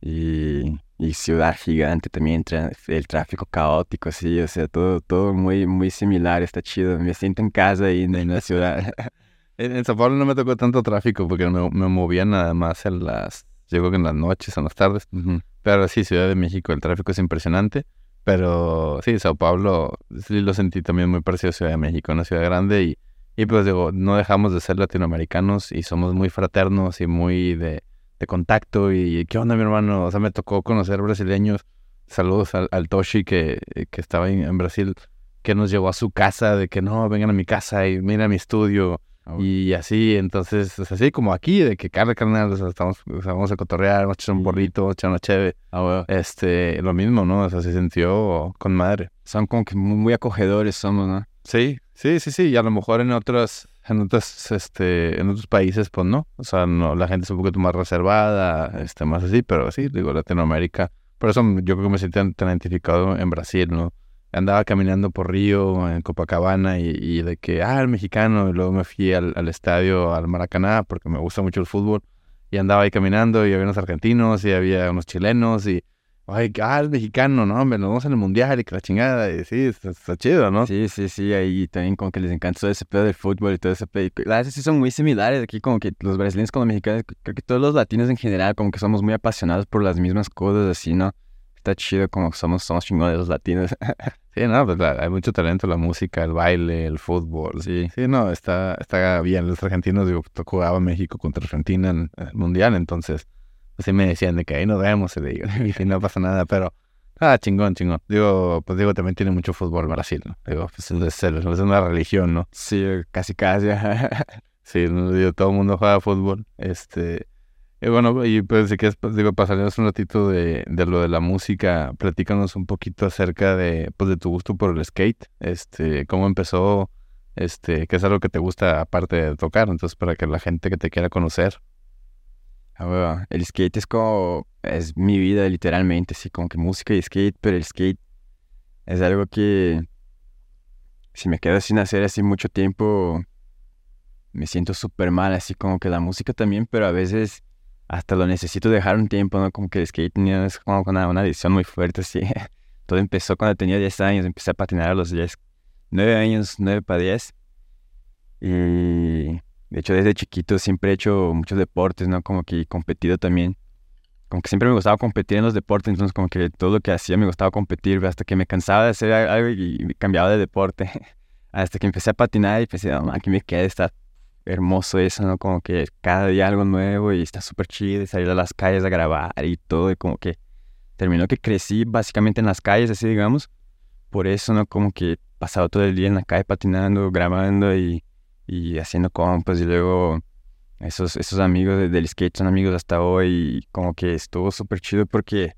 Y, y ciudad gigante también, el tráfico caótico, sí, o sea, todo, todo muy, muy similar, está chido. Me siento en casa ahí en, la ciudad. En, en Sao Paulo no me tocó tanto tráfico porque me, me movía nada más en las... Yo creo que en las noches, en las tardes. Ujú. Pero sí, Ciudad de México, el tráfico es impresionante. Pero sí, Sao Paulo sí lo sentí también muy parecido a Ciudad de México, una ciudad grande y, y pues digo, no dejamos de ser latinoamericanos y somos muy fraternos y muy de, de contacto y ¿qué onda mi hermano? O sea, me tocó conocer brasileños. Saludos al, al Toshi que, que estaba en, en Brasil, que nos llevó a su casa, de que no, vengan a mi casa y mira mi estudio. Ah, Y así, entonces, es así como aquí, de que carne, carnal, o sea, estamos, o sea, vamos a cotorrear, vamos a echar un borrito, echar una cheve. Ah, bueno. Este, lo mismo, ¿no? O sea, se sintió con madre. Son como que muy, muy acogedores somos, ¿no? Sí, sí, sí, sí. Y a lo mejor en otras, en otras, este, en otros países, pues no. O sea, no, la gente es un poquito más reservada, este, más así, pero sí, digo, Latinoamérica. Por eso yo creo que me sentí tan, identificado en Brasil, ¿no? Andaba caminando por Río, en Copacabana, y, y de que, ah, el mexicano, y luego me fui al, al estadio, al Maracaná, porque me gusta mucho el fútbol, y andaba ahí caminando, y había unos argentinos, y había unos chilenos, y, ay, ah, el mexicano, ¿no? Hombre, nos vamos en el mundial, y que la chingada, y sí, está, está chido, ¿no? Sí, sí, sí, ahí también como que les encanta todo ese pedo del fútbol y todo ese pedo. Las sí son muy similares aquí, como que los brasileños con los mexicanos, creo que todos los latinos en general, como que somos muy apasionados por las mismas cosas, así, ¿no? Está chido como que somos, somos chingones los latinos. Sí, no, pues la- hay mucho talento, la música, el baile, el fútbol. Sí. Sí, no, está, está bien. Los argentinos, digo, jugaba México contra Argentina en el Mundial, entonces, pues sí me decían de que ahí nos vemos, y digo, y no pasa nada, pero, ah, chingón, chingón. Digo, pues digo, también tiene mucho fútbol Brasil, ¿no? Digo, pues es, es una religión, ¿no? Sí, casi casi. Sí, no, digo, todo el mundo juega fútbol, este... Y bueno, y pues si quieres, pues, digo, pasaremos un ratito de, de lo de la música, platícanos un poquito acerca de, pues, de tu gusto por el skate, este, cómo empezó, este, qué es algo que te gusta aparte de tocar, entonces para que la gente que te quiera conocer. Ah, el skate es como, es mi vida literalmente, así como que música y skate, pero el skate es algo que si me quedo sin hacer así mucho tiempo, me siento súper mal, así como que la música también, pero a veces hasta lo necesito dejar un tiempo, ¿no? Como que el skate tenía- es como una, una adicción muy fuerte, así. Todo empezó cuando tenía 10 años, empecé a patinar a los 10, 9 años, 9 para 10. Y de hecho, desde chiquito siempre he hecho muchos deportes, ¿no? Como que he competido también. Como que siempre me gustaba competir en los deportes, entonces como que todo lo que hacía me gustaba competir, hasta que me cansaba de hacer algo y cambiaba de deporte. Hasta que empecé a patinar y pensé, no, aquí me queda, está hermoso eso, ¿no? Como que cada día algo nuevo y está súper chido salir a las calles a grabar y todo, y como que terminó que crecí básicamente en las calles, así digamos. Por eso, ¿no? Como que pasaba todo el día en la calle patinando, grabando y, y haciendo compas y luego esos, esos amigos de- del skate son amigos hasta hoy y como que estuvo súper chido porque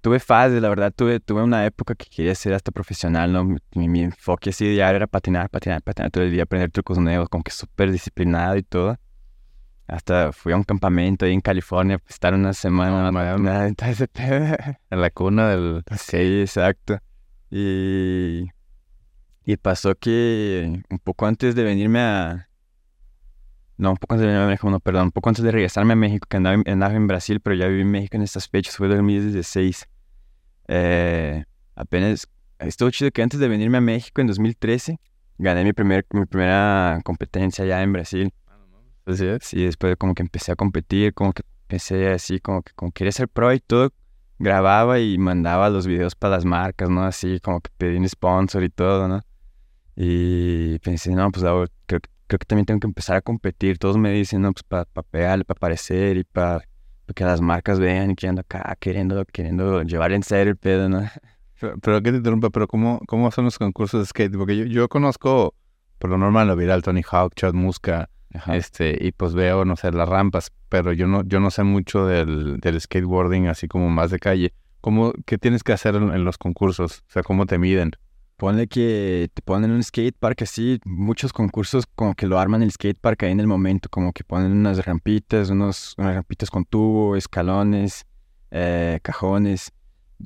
tuve fases, la verdad, tuve, tuve una época que quería ser hasta profesional, ¿no? Mi, mi enfoque así diario era patinar, patinar, patinar todo el día, aprender trucos nuevos, como que súper disciplinado y todo. Hasta fui a un campamento ahí en California, estar una semana. entonces, en la cuna del... Sí, exacto. Y, y pasó que un poco antes de venirme a... No, un poco antes de venirme a México, no, perdón, un poco antes de regresarme a México, que andaba, andaba en Brasil, pero ya viví en México en estas fechas, fue 2016. Eh, apenas, estuvo chido que antes de venirme a México en 2013, gané mi, primer, mi primera competencia ya en Brasil. Así es. Sí, después como que empecé a competir, como que empecé así, como que como quería ser pro y todo, grababa y mandaba los videos para las marcas, ¿no? Así como que pedí un sponsor y todo, ¿no? Y pensé, no, pues ahora creo, creo que también tengo que empezar a competir. Todos me dicen, no, pues para pa pegarle, para aparecer y para que las marcas vean y que ando acá queriendo, queriendo llevar en serio el pedo, ¿no? Pero, pero que te interrumpa, pero ¿cómo, ¿cómo son los concursos de skate? Porque yo, yo conozco, por lo normal, lo viral, Tony Hawk, Chad Muska, Ajá. este, y pues veo, no sé, las rampas, pero yo no, yo no sé mucho del, del skateboarding, así como más de calle. ¿Cómo, ¿Qué tienes que hacer en, en los concursos? O sea, ¿cómo te miden? Ponle que te ponen un skatepark así, muchos concursos como que lo arman el skatepark ahí en el momento, como que ponen unas rampitas, unos, unas rampitas con tubo, escalones, eh, cajones,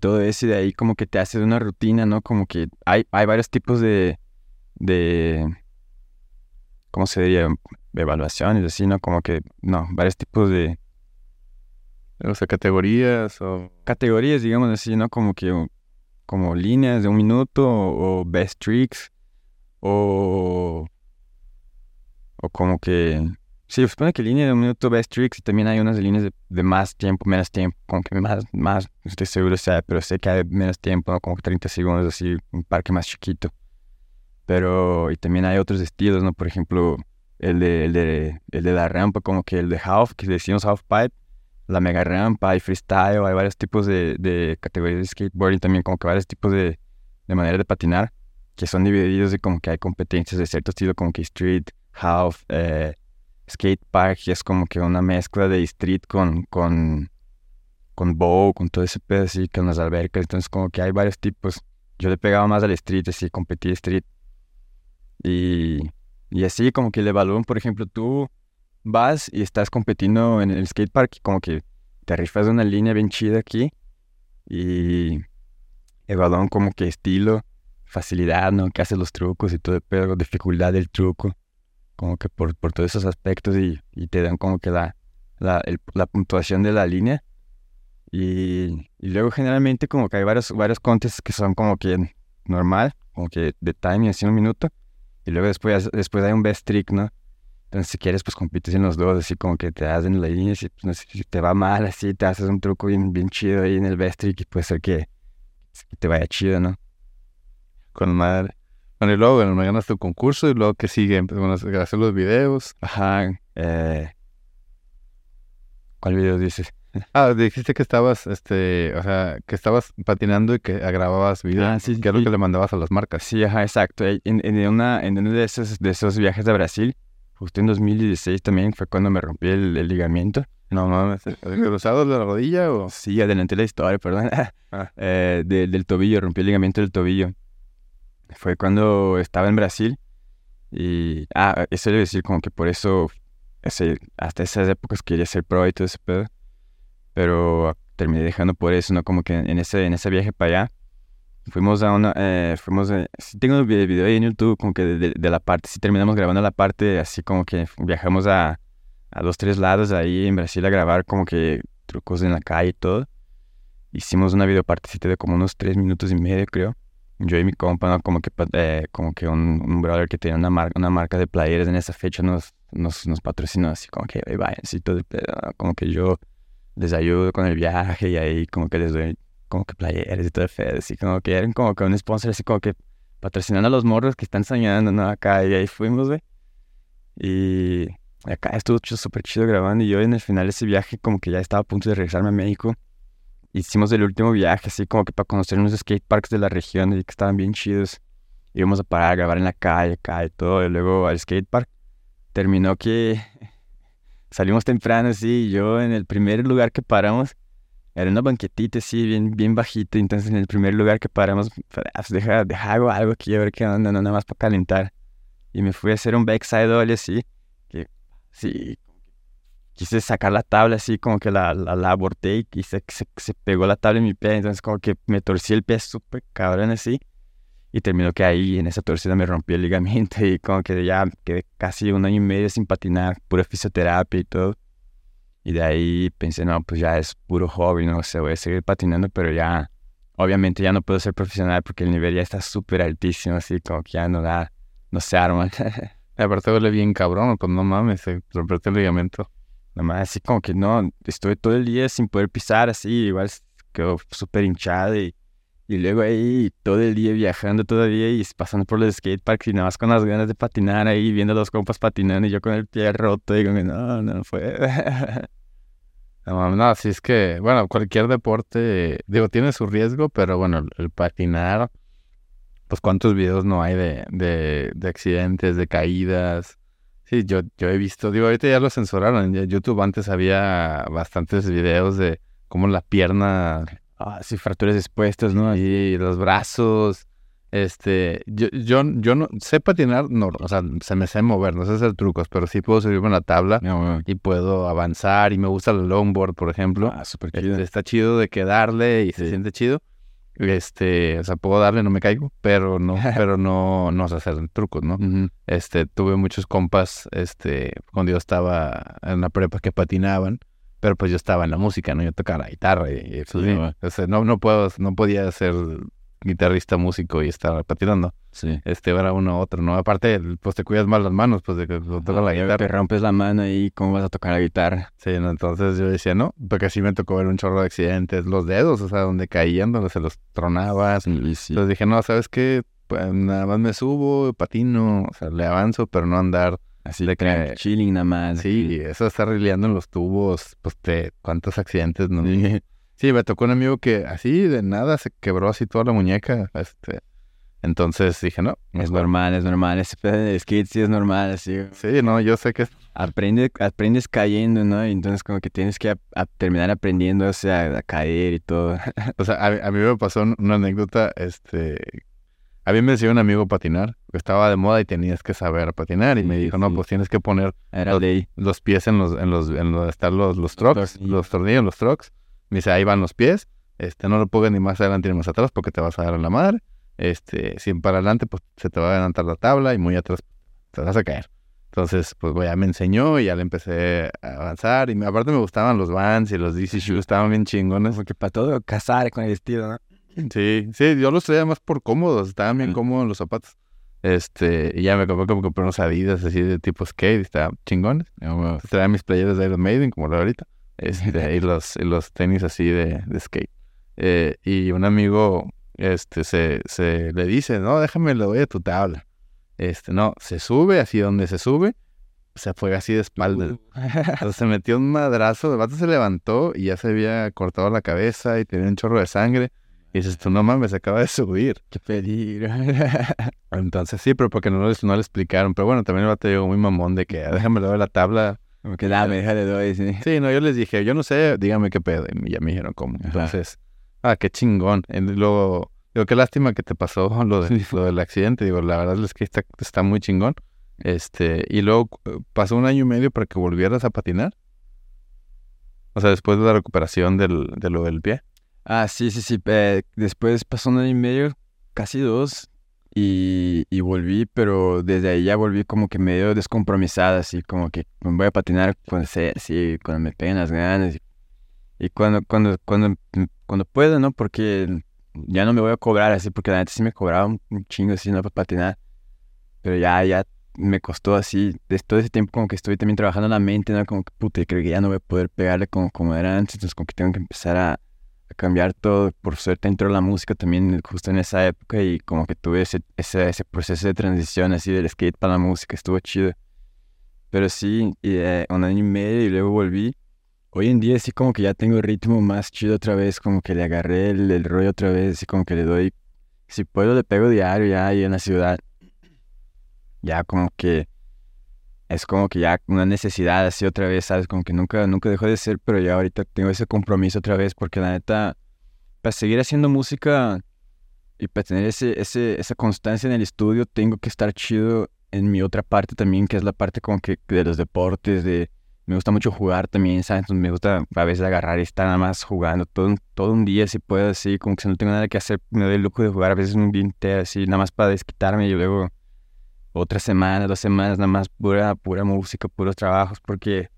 todo eso y de ahí como que te haces una rutina, ¿no? Como que hay, hay varios tipos de, de, ¿cómo se diría? Evaluaciones, así, ¿no? Como que, no, varios tipos de O sea, categorías o... categorías, digamos así, ¿no? Como que como líneas de un minuto o, best tricks o o como que sí, supone que línea de un minuto best tricks y también hay unas líneas de, de más tiempo, menos tiempo, como que más, más, estoy seguro, sea, pero sé que hay menos tiempo, ¿no? Como que 30 segundos, así, un parque más chiquito. Pero, y también hay otros estilos, ¿no? Por ejemplo, el de, el de, el de la rampa, como que el de half, que le decimos half pipe, la mega rampa, hay freestyle, hay varios tipos de, de categorías de skateboarding, también como que varios tipos de, de manera de patinar, que son divididos y como que hay competencias de cierto estilo, como que street, half, eh, skate park, que es como que una mezcla de street con, con, con bow, con todo ese pedo así, con las albercas, entonces como que hay varios tipos. Yo le pegaba más al street, así, competí street. Y, y así como que le evalúan, por ejemplo, tú vas y estás competiendo en el skatepark y como que te rifas una línea bien chida aquí y evalúan como que estilo, facilidad, ¿no? Que haces los trucos y todo el pedo, dificultad del truco, como que por, por todos esos aspectos y, y te dan como que la, la, el- la puntuación de la línea. Y, y luego generalmente como que hay varios, varios contests que son como que normal, como que de timing, así un minuto. Y luego después, después hay un best trick, ¿no? Entonces, si quieres, pues compites en los dos, así como que te das en la línea, si, pues, no sé, si te va mal, así, te haces un truco bien, bien chido ahí en el best trick y puede ser que, que te vaya chido, ¿no? Con madre. Bueno, y luego, bueno, me ganas tu concurso y luego, ¿qué sigue? Bueno, hacer los videos. Ajá. Eh, ¿Cuál video dices? Ah, dijiste que estabas, este, o sea, que estabas patinando y que grababas videos. Ah, sí, que es lo sí. que le mandabas a las marcas. Sí, ajá, exacto. En, en una, en uno de esos, de esos viajes a Brasil, justo en 2016 también fue cuando me rompí el, el ligamento. No mames, ¿el cruzado de la rodilla o...? Sí, adelanté la historia, perdón. Ah. Eh, de- del tobillo, rompí el ligamento del tobillo. Fue cuando estaba en Brasil. Y, ah, eso debe decir como que por eso, ese, hasta esas épocas quería ser pro y todo ese pedo. Pero terminé dejando por eso, ¿no? Como que en ese, en ese viaje para allá, fuimos a una, eh, fuimos, a- sí tengo vi- video ahí en YouTube, como que de, de- de la parte, sí terminamos grabando la parte, así como que viajamos a, a dos, tres lados ahí en Brasil a grabar como que trucos en la calle y todo. Hicimos una videopartecita de como unos tres minutos y medio, creo. Yo y mi compa, ¿no? Como que, eh, como que un, un brother que tenía una marca, una marca de playeras en esa fecha nos, nos, nos patrocinó así como que, "Ey, vayan, sí, todo el pedo", ¿no? Como que yo les ayudo con el viaje y ahí como que les doy como que playeras y todo el pedo, así como que eran como que un sponsor así como que patrocinando a los morros que están soñando, ¿no? Acá y ahí fuimos, güey. Y acá estuvo súper chido grabando y yo en el final de ese viaje como que ya estaba a punto de regresarme a México. Hicimos el último viaje así como que para conocer unos skateparks de la región y que estaban bien chidos. Íbamos a parar a grabar en la calle, acá y todo, y luego al skatepark. Terminó que salimos temprano, sí, y yo en el primer lugar que paramos era una banquetita así, bien, bien bajita. Entonces, en el primer lugar que paramos, pues, deja, deja algo, aquí, a ver qué onda, nada más para calentar. Y me fui a hacer un backside ollie así, que sí, quise sacar la tabla así, como que la, la, la aborté y se, se, se, pegó la tabla en mi pie. Entonces, como que me torcí el pie súper cabrón así. Y terminó que ahí, en esa torcida, me rompí el ligamento y como que ya quedé casi un año y medio sin patinar, pura fisioterapia y todo. Y de ahí pensé, no, pues ya es puro hobby, no sé, voy a seguir patinando, pero ya, obviamente ya no puedo ser profesional porque el nivel ya está súper altísimo, así como que ya no da, no se arma. Aparte duele bien cabrón, pues no mames, se romperte el ligamento. Nada más así como que no, estuve todo el día sin poder pisar así, igual quedó súper hinchado y, y luego ahí todo el día viajando todavía y pasando por los skateparks y nada más con las ganas de patinar ahí, viendo a los compas patinando y yo con el pie roto como, no, no fue. No, no, sí es que, bueno, cualquier deporte, digo, tiene su riesgo, pero bueno, el, patinar, pues cuántos videos no hay de, de, de, accidentes, de caídas. Sí, yo, yo he visto, digo, ahorita ya lo censuraron, en YouTube antes había bastantes videos de cómo la pierna, ah, sí, fracturas expuestas, ¿no? Y los brazos, este, yo, yo, yo no sé patinar, no, o sea, se me sé mover, no sé hacer trucos, pero sí puedo subirme a la tabla Ah, y puedo avanzar y me gusta el longboard, por ejemplo. Ah, súper Este, chido. está chido de que darle y se Sí. siente chido. Este, o sea, puedo darle, no me caigo, pero no, pero no, no sé hacer trucos, ¿no? Ujú. Este, tuve muchos compas, este, cuando yo estaba en la prepa que patinaban, pero pues yo estaba en la música, ¿no? Yo tocaba la guitarra y, y, pues, Sí, sí, va. o sea, no, no puedo, no podía ser guitarrista, músico y estar patinando. Sí. Este, era uno u otro, ¿no? Aparte, pues te cuidas más las manos, pues de que tocas la guitarra. Te rompes la mano ahí, ¿cómo vas a tocar la guitarra? Sí, ¿no? entonces yo decía, no, porque sí me tocó ver un chorro de accidentes, los dedos, o sea, donde caían, donde se los tronabas. Sí, sí. Entonces dije, no, ¿sabes qué? Pues nada más me subo, patino, o sea, le avanzo, pero no andar. Así de que- chilling nada más. Sí, eso estar rileando en los tubos, pues te, ¿cuántos accidentes? No? Sí. Sí, me tocó un amigo que así de nada se quebró así toda la muñeca, este. Entonces dije, no, Es normal, es normal. Pedo de skate sí es normal, así. Sí, no, yo sé que Aprende, aprendes cayendo, ¿no? Y entonces como que tienes que a- terminar aprendiendo, o sea, a caer y todo. O sea, a, a mí me pasó un- una anécdota, este, a mí me decía un amigo patinar, que estaba de moda y tenías que saber patinar y me Sí, dijo, no, pues tienes que poner Era Los- ley. los pies en los, en los, en donde están los, los trucks, tornillos. los tornillos, los trucks. Me dice, ahí van los pies, este, no lo pongas ni más adelante ni más atrás porque te vas a dar en la madre. Este, si para adelante, pues se te va a adelantar la tabla y muy atrás te vas a caer. Entonces, pues ya me enseñó y ya le empecé a avanzar. Y me- aparte me gustaban los Vans y los DC Shoes, estaban bien chingones. Porque para todo casar con el estilo, ¿no? Sí, sí, yo los traía más por cómodos, estaban bien cómodos los zapatos. Este, y ya me compré como compré unos Adidas así de tipo skate, estaban chingones. Entonces, traía mis playeras de Iron Maiden, como la de ahorita, este, y, los, y los tenis así de, de skate. Eh, y un amigo este, se, se le dice, no, déjame, le doy a tu tabla. Este, no, se sube, así donde se sube, se fue así de espaldas. Entonces se metió un madrazo, el vato se levantó y ya se había cortado la cabeza y tenía un chorro de sangre. Y dices, tú no mames, se acaba de subir. Qué peligro. Entonces sí, pero porque no, les, no le explicaron. Pero bueno, también el vato llegó muy mamón de que "Ah, déjame le doy la tabla. Como que dame, déjale doy, sí. Sí, no, yo les dije, yo no sé, dígame qué pedo. Y ya me dijeron cómo. Ajá. Entonces, ah, qué chingón. Y luego, digo, qué lástima que te pasó lo, de- lo del accidente. Digo, la verdad es que está, está muy chingón. Este, y luego eh, pasó un año y medio para que volvieras a patinar. O sea, después de la recuperación del, de lo del pie. Ah, sí, sí, sí. eh, después pasó un año y medio, casi dos, y, y volví, pero desde ahí ya volví como que medio descompromisada, así como que me voy a patinar cuando sea, así, cuando me peguen las ganas. Y, y cuando, cuando, cuando, cuando pueda, ¿no? Porque ya no me voy a cobrar así, porque la neta sí me cobraba un, un chingo así, ¿no? Para patinar. Pero ya, ya me costó así, desde todo ese tiempo como que estoy también trabajando en la mente, ¿no? Como que, puta, creo que ya no voy a poder pegarle como, como era antes, entonces como que tengo que empezar a, cambiar todo. Por suerte entró la música también justo en esa época y como que tuve ese, ese, ese proceso de transición así del skate para la música, estuvo chido. Pero sí, y, eh, un año y medio y luego volví. Hoy en día sí como que ya tengo el ritmo más chido otra vez, como que le agarré el, el rollo otra vez, así como que le doy, si puedo le pego diario ya ahí en la ciudad. Ya como que es como que ya una necesidad así otra vez, ¿sabes? Como que nunca, nunca dejó de ser, pero ya ahorita tengo ese compromiso otra vez porque la neta, para seguir haciendo música y para tener ese, ese, esa constancia en el estudio, tengo que estar chido en mi otra parte también, que es la parte como que de los deportes, de... Me gusta mucho jugar también, ¿sabes? Entonces me gusta a veces agarrar y estar nada más jugando todo, todo un día si puedo, así, como que si no tengo nada que hacer, me doy el lujo de jugar a veces un día entero, así, nada más para desquitarme y luego otra semana, dos semanas, nada más pura, pura música, puros trabajos, porque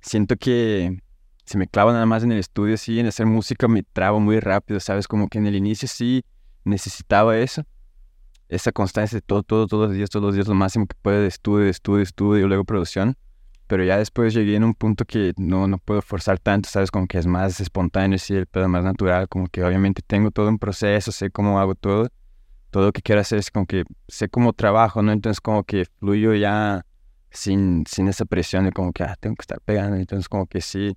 siento que si me clavo nada más en el estudio, sí, en hacer música, me trabo muy rápido, ¿sabes? Como que en el inicio sí necesitaba eso, esa constancia de todo, todo, todos los días, todos los días, lo máximo que puedo de estudio, estudio, estudio, y luego producción. Pero ya después llegué en un punto que no, no puedo forzar tanto, ¿sabes? Como que es más espontáneo, sí, el pedo más natural, como que obviamente tengo todo un proceso, sé cómo hago todo, todo lo que quiero hacer es como que sé cómo trabajo, ¿no? Entonces como que fluyo ya sin, sin esa presión de como que, ah, tengo que estar pegando. Entonces como que sí,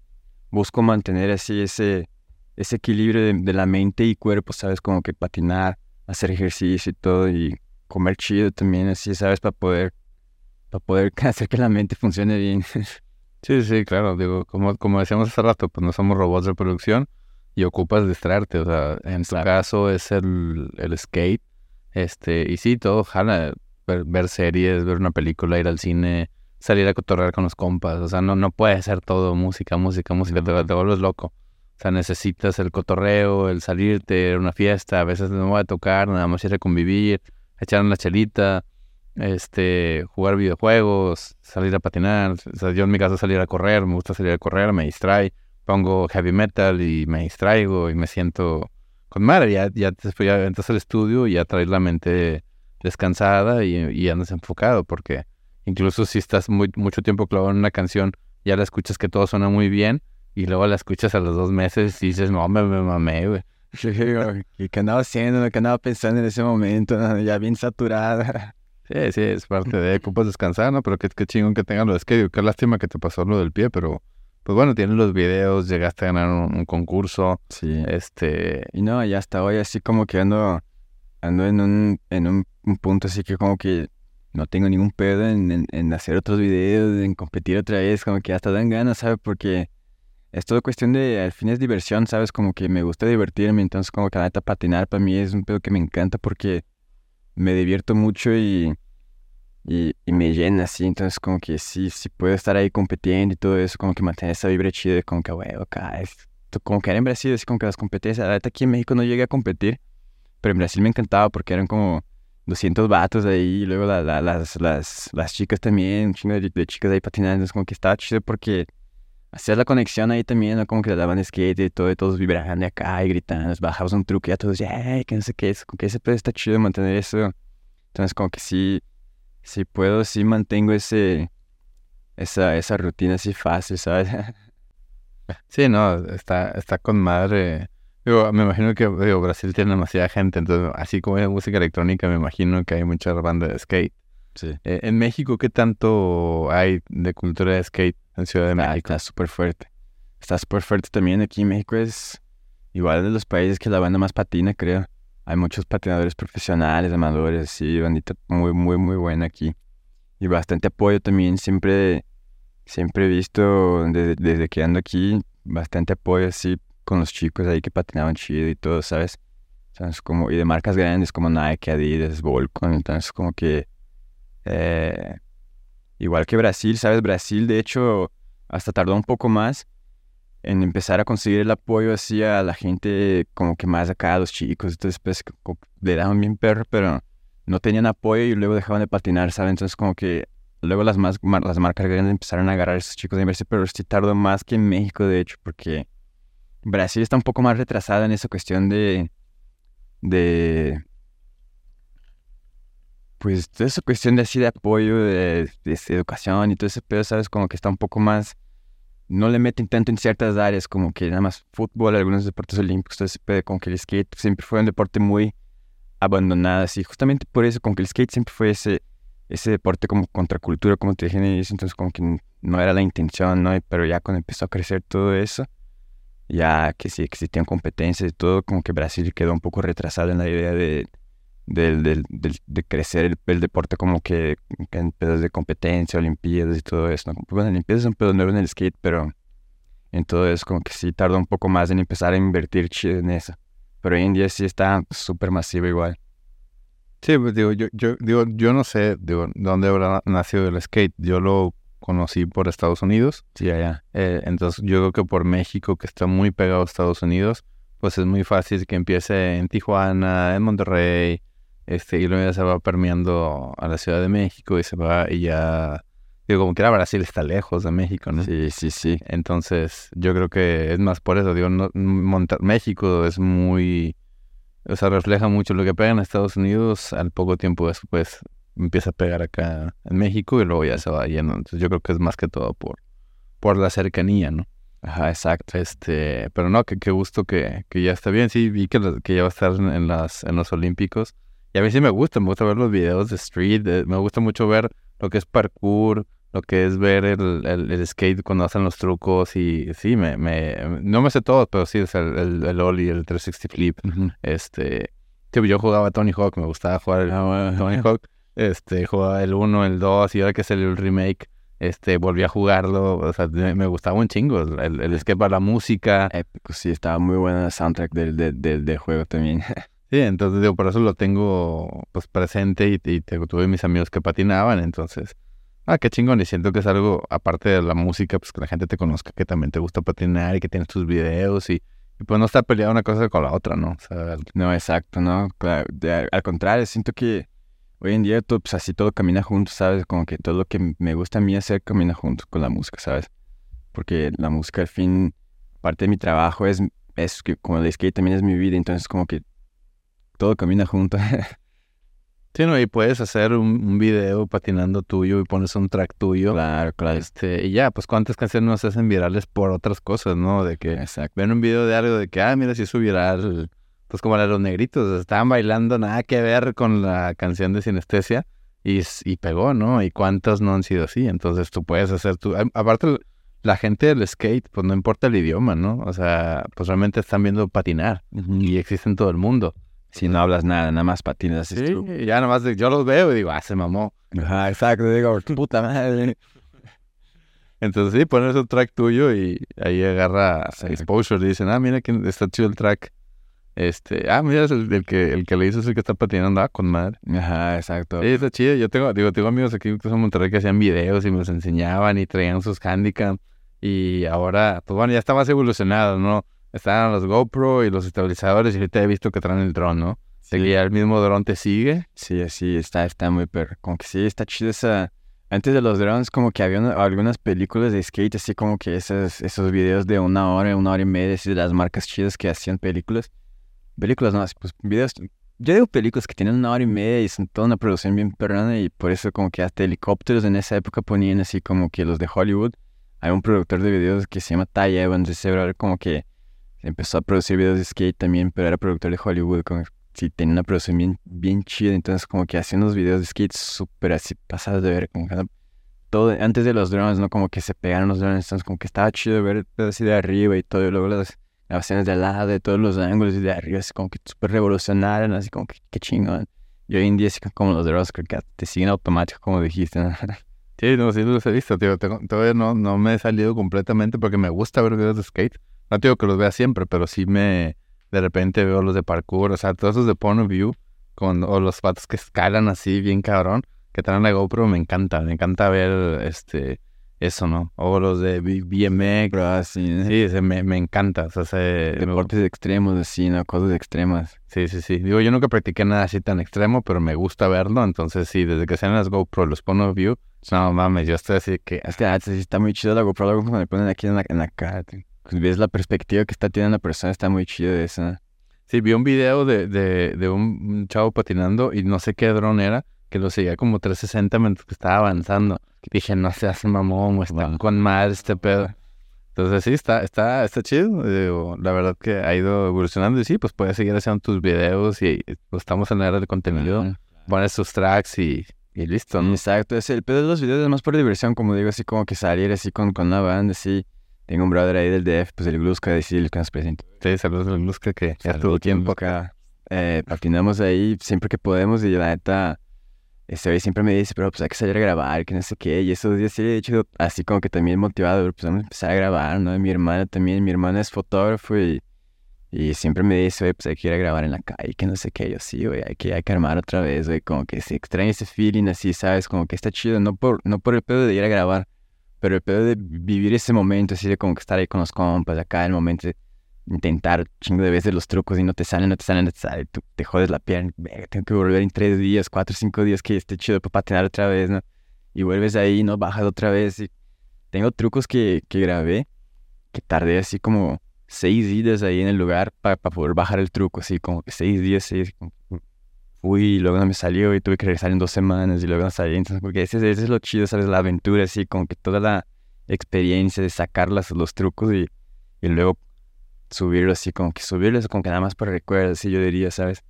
busco mantener así ese, ese equilibrio de, la mente y cuerpo, ¿sabes? Como que patinar, hacer ejercicio y todo y comer chido también, así, ¿sabes? Para poder, para poder hacer que la mente funcione bien. Sí, sí, claro. Digo, como, como decíamos hace rato, pues no somos robots de producción y ocupas distraerte. O sea, en su caso es el, el skate este, y sí, todo jala, ver, series, ver una película, ir al cine, salir a cotorrear con los compas. O sea, no, no puede ser todo música, música, música, te, vuelves loco. O sea, necesitas el cotorreo, el salirte, una fiesta, a veces no voy a tocar, nada más ir a convivir, echar una chelita, este, jugar videojuegos, salir a patinar. O sea, yo en mi caso salir a correr, me gusta salir a correr, me distrae, pongo heavy metal y me distraigo y me siento con madre, ya, ya después ya entras al estudio y ya traes la mente descansada y, y, andas enfocado, porque incluso si estás muy, mucho tiempo clavado en una canción, ya la escuchas que todo suena muy bien y luego la escuchas a los dos meses y dices, no, me, me mamé, güey. ¿Qué andaba haciendo? ¿Qué andaba pensando en ese momento? Ya bien saturada. Sí, sí, es parte de ocupas descansar, ¿no? Pero qué, qué chingón que tengan lo de skate. Qué lástima que te pasó lo del pie, pero pues bueno, tienes los videos, llegaste a ganar un, concurso. Sí. Este. Y no, ya hasta hoy así como que ando, ando en un, en un, punto así que como que no tengo ningún pedo en, en, hacer otros videos, en competir otra vez, como que hasta dan ganas, ¿sabes? Porque es todo cuestión de, al fin es diversión, ¿sabes? Como que me gusta divertirme, entonces como que la neta patinar para mí es un pedo que me encanta porque me divierto mucho y y, me llena así, entonces como que sí, sí puedo estar ahí compitiendo y todo eso, como que mantener esa vibra chida, como que, güey, acá, como que era en Brasil, así como que las competencias, la aquí en México no llegué a competir, pero en Brasil me encantaba porque eran como 200 vatos ahí, y luego las, las, las chicas también, un chingo de, chicas ahí patinando, entonces como que estaba chido porque hacías la conexión ahí también, ¿no? como que le daban skate y todo, y todos vibrando acá y gritando, bajabas un truque y a todos, ¡ay, que no sé qué es! Como que ese pedo está chido mantener eso. Entonces, como que sí, si puedo, sí mantengo ese, esa, esa rutina así fácil, ¿sabes? Sí, no, está, está con madre. Digo, me imagino que digo, Brasil tiene demasiada gente, entonces, así como hay música electrónica, me imagino que hay mucha banda de skate. Sí. Eh, en México, ¿qué tanto hay de cultura de skate en Ciudad de ah, México? está súper fuerte. Está súper fuerte también. Aquí en México es igual de los países que la banda más patina, creo. Hay muchos patinadores profesionales, amadores, sí, bandita muy, muy, muy buena aquí. Y bastante apoyo también, siempre, siempre he visto desde, desde que ando aquí, bastante apoyo así con los chicos ahí que patinaban chido y todo, ¿sabes? Entonces, como, y de marcas grandes como Nike, Adidas, Volcom, entonces como que... Eh, igual que Brasil, ¿sabes? Brasil, de hecho, hasta tardó un poco más en empezar a conseguir el apoyo así a la gente como que más acá, a los chicos, entonces pues le daban bien perro, pero no tenían apoyo y luego dejaban de patinar, ¿sabes? Entonces como que luego las, más, las marcas grandes empezaron a agarrar a esos chicos de inversión, pero sí tardó más que en México, de hecho, porque Brasil está un poco más retrasada en esa cuestión de... de pues toda esa cuestión de así de apoyo, de, de, educación y todo ese pedo, ¿sabes? Como que está un poco más no le meten tanto en ciertas áreas como que nada más fútbol, algunos deportes olímpicos, como que el skate siempre fue un deporte muy abandonado, así, justamente por eso, como que el skate siempre fue ese, ese deporte como contracultura, como te dije en entonces como que no era la intención, ¿no? Pero ya cuando empezó a crecer todo eso, ya que sí existían competencias y todo, como que Brasil quedó un poco retrasado en la idea de, del, del, del- de crecer el, el deporte como que en pedos de competencia, olimpiadas y todo eso. ¿no? Bueno, olimpiadas es un pedo nuevo en el skate, pero en todo eso como que sí tardó un poco más en empezar a invertir en eso. Pero hoy en día sí está súper masivo igual. Sí, pues digo, yo, yo, digo, yo no sé, digo, dónde habrá nacido el skate. Yo lo conocí por Estados Unidos. Sí, allá. Eh, entonces yo creo que por México, que está muy pegado a Estados Unidos, pues es muy fácil que empiece en Tijuana, en Monterrey, este, y luego ya se va permeando a la Ciudad de México y se va y ya, digo, como que era Brasil está lejos de México, ¿no? Sí, sí, sí. Entonces yo creo que es más por eso, digo, no, Monta- México es muy, o sea, refleja mucho lo que pega en Estados Unidos, al poco tiempo después empieza a pegar acá en México y luego ya se va yendo. Entonces yo creo que es más que todo por, por la cercanía, ¿no? Ajá, exacto. Este, pero no, que qué gusto que, que ya está bien. Sí, vi que, que ya va a estar en las, en los Olímpicos. Y a mí sí me gusta, me gusta ver los videos de street. eh, me gusta mucho ver lo que es parkour, lo que es ver el, el, el skate cuando hacen los trucos. Y sí, me, me, no me sé todo, pero sí, sea, el, el, el ollie, el 360 flip. Este, sí, yo jugaba Tony Hawk, me gustaba jugar el Ah, bueno. Tony Hawk. Este, jugaba el 1, el 2 y ahora que salió el remake, este, volví a jugarlo. O sea, me, me gustaba un chingo. El, el skate para la música. Épico, sí, estaba muy buena la soundtrack del, del, del, del juego también. Sí, entonces digo, por eso lo tengo pues presente y, y tuve mis amigos que patinaban, entonces, ah, qué chingón, y siento que es algo, aparte de la música, pues que la gente te conozca, que también te gusta patinar y que tienes tus videos y, y pues no está peleada una cosa con la otra, ¿no? O No, exacto, ¿no? Al contrario, siento que hoy en día todo, pues, así todo camina junto, ¿sabes? Como que todo lo que me gusta a mí hacer camina junto con la música, ¿sabes? Porque la música al fin, parte de mi trabajo es, es que como el skate también es mi vida, entonces como que todo camina junto. sí, ¿no? Y puedes hacer un, un video patinando tuyo y pones un track tuyo, claro, claro. este, y ya, pues cuántas canciones no se hacen virales por otras cosas, ¿no? De que Exacto. ven un video de algo de que, ah, mira, si hizo viral, pues como la de los negritos, estaban bailando, nada que ver con la canción de Sinestesia y, y pegó, ¿no? Y cuántos no han sido así, entonces tú puedes hacer tu... Aparte, la gente del skate, pues no importa el idioma, ¿no? O sea, pues realmente están viendo patinar y existe en todo el mundo. Si no hablas nada, nada más patinas, Sí, tú. ya nada más yo los veo y digo, ah, se mamó. Ajá, exacto, digo, puta madre. Entonces sí, pones un track tuyo y ahí agarra exposure y dicen, ah, mira que está chido el track. Este, ah, mira, es el, el que, el que le hizo es el que está patinando, ah, con madre. Ajá, exacto. Sí, está chido. Yo tengo, digo, tengo amigos aquí en Monterrey que hacían videos y me los enseñaban y traían sus handicap. Y ahora, pues bueno, ya está más evolucionado, ¿no? Están los GoPro y los estabilizadores y ahorita he visto que traen el dron, ¿no? Sí. el mismo dron te sigue. Sí, así está, está muy perro. Como que sí, está chido esa... Antes de los drones, como que había una- algunas películas de skate, así como que esos, esos videos de una hora, una hora y media, así de las marcas chidas que hacían películas. Películas, no, así, pues videos... Yo digo películas que tienen una hora y media y son toda una producción bien perrona y por eso como que hasta helicópteros en esa época ponían así como que los de Hollywood. Hay un productor de videos que se llama Ty Evans, ese como que empezó a producir videos de skate también, pero era productor de Hollywood, como sí, tenía una producción bien, bien chida, entonces como que hacían unos videos de skate súper así pasados de ver, como que todo, antes de los drones, ¿no? Como que se pegaron los drones, entonces como que estaba chido ver así de arriba y todo, y luego las grabaciones de al lado, de todos los ángulos y de arriba, así como que súper revolucionaron, así como que qué chingón. Y hoy en día, así como los drones, creo que te siguen automático, como dijiste, ¿no? Sí, no, sí los he visto, tío. Todavía no, no me he salido completamente porque me gusta ver videos de skate. No te digo que los vea siempre, pero sí me... De repente veo los de parkour, o sea, todos esos de point of view, con, o los patos que escalan así bien cabrón, que traen la GoPro, me encanta. Me encanta ver este eso, ¿no? O los de BMX. Pero así, Sí, se me, me encanta. O sea, se- me- deportes extremos, así, ¿no? Cosas extremas. Sí, sí, sí. Digo, yo nunca practiqué nada así tan extremo, pero me gusta verlo. Entonces, sí, desde que sean las GoPro, los point of view, no mames, yo estoy así que... Es que ah, sí está muy chido la GoPro, luego cuando le ponen aquí en la, en la cara, te- pues ves la perspectiva que está teniendo la persona, está muy chido eso. Sí, vi un video de, de, de un, chavo patinando y no sé qué dron era, que lo seguía como 360 mientras que estaba avanzando. Dije, no seas mamón, está Wow. con mal este pedo. Entonces sí, está, está, está chido. Digo, la verdad que ha ido evolucionando y sí, pues puedes seguir haciendo tus videos y pues, estamos en la era del contenido. Ajá. Pones tus tracks y, y listo, ¿no? Exacto, es el pedo de los videos es más por diversión, como digo, así como que salir así con, con una banda, así. Tengo un brother ahí del DF, pues el Gluska, decir el que nos presenta. Sí, saludos a Luzca que ya aquí en poca. eh, patinamos ahí siempre que podemos y la neta, ese güey siempre me dice, pero pues hay que salir a grabar, que no sé qué, y esos días sí he hecho así como que también motivado, pues vamos a empezar a grabar, ¿no? Y mi hermana también, mi hermana es fotógrafo y, y siempre me dice, güey, pues hay que ir a grabar en la calle, que no sé qué, yo sí, güey, hay que, hay que armar otra vez, güey, como que se extraña ese feeling así, ¿sabes? Como que está chido, no por, no por el pedo de ir a grabar, pero el pedo de vivir ese momento, así de como que estar ahí con los compas, acá, el momento de intentar chingo de veces los trucos y no te salen, no te salen, no te salen, tú te jodes la pierna, tengo que volver en tres días, cuatro, cinco días que esté chido para patinar otra vez, ¿no? Y vuelves ahí, ¿no? Bajas otra vez tengo trucos que, que grabé, que tardé así como seis días ahí en el lugar para poder bajar el truco, así como seis días, seis, y luego no me salió y tuve que regresar en dos semanas y luego no salí, entonces porque ese, es lo chido, ¿sabes? La aventura, así como que toda la experiencia de sacar los trucos y, y luego subirlo así, como que subirlo como que nada más para recuerdos, así yo diría, ¿sabes?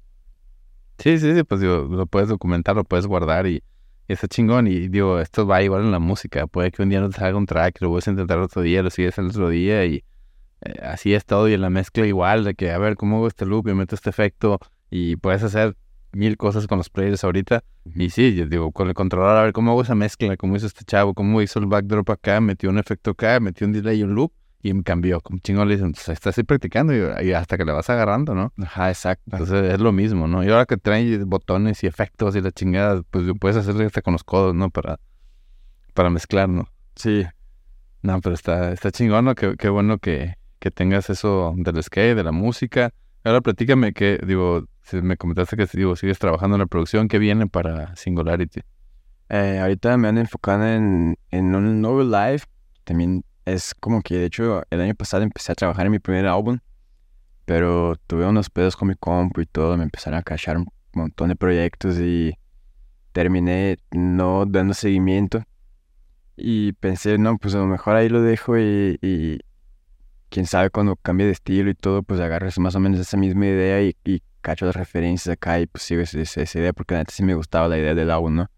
Sí, sí, sí, pues lo puedes documentar, lo puedes guardar y, está chingón. Y digo, esto va igual en la música. Puede que un día no te salga un track, lo vuelves a intentar otro día, lo sigues el otro día y eh, así es todo. Y en la mezcla igual, de que a ver cómo hago este loop y meto este efecto y puedes hacer mil cosas con los players ahorita. Y sí, yo digo, con el controlador, a ver cómo hago esa mezcla, cómo hizo este chavo, cómo hizo el backdrop acá, metió un efecto acá, metió un delay y un loop y me cambió. Como chingón le dicen, entonces estás ahí practicando y, hasta que le vas agarrando, ¿no? Ajá, exacto. Entonces es lo mismo, ¿no? Y ahora que traen botones y efectos y la chingada, pues puedes hacerlo hasta con los codos, ¿no? Para, para mezclar, ¿no? Sí. No, pero está, está chingón, ¿no? Qué, qué bueno que, que tengas eso del skate, de la música. Ahora platícame que, digo, si me comentaste que digo, sigues trabajando en la producción, ¿qué viene para Singularity? Eh, ahorita me han enfocado en, en un nuevo live. También es como que, de hecho, el año pasado empecé a trabajar en mi primer álbum, pero tuve unos pedos con mi compu y todo, me empezaron a cachar un montón de proyectos y terminé no dando seguimiento. Y pensé, no, pues a lo mejor ahí lo dejo y, y quién sabe cuando cambie de estilo y todo, pues agarres más o menos esa misma idea y, y cacho las referencias acá y pues sigo esa, esa idea porque antes sí me gustaba la idea del álbum, ¿no?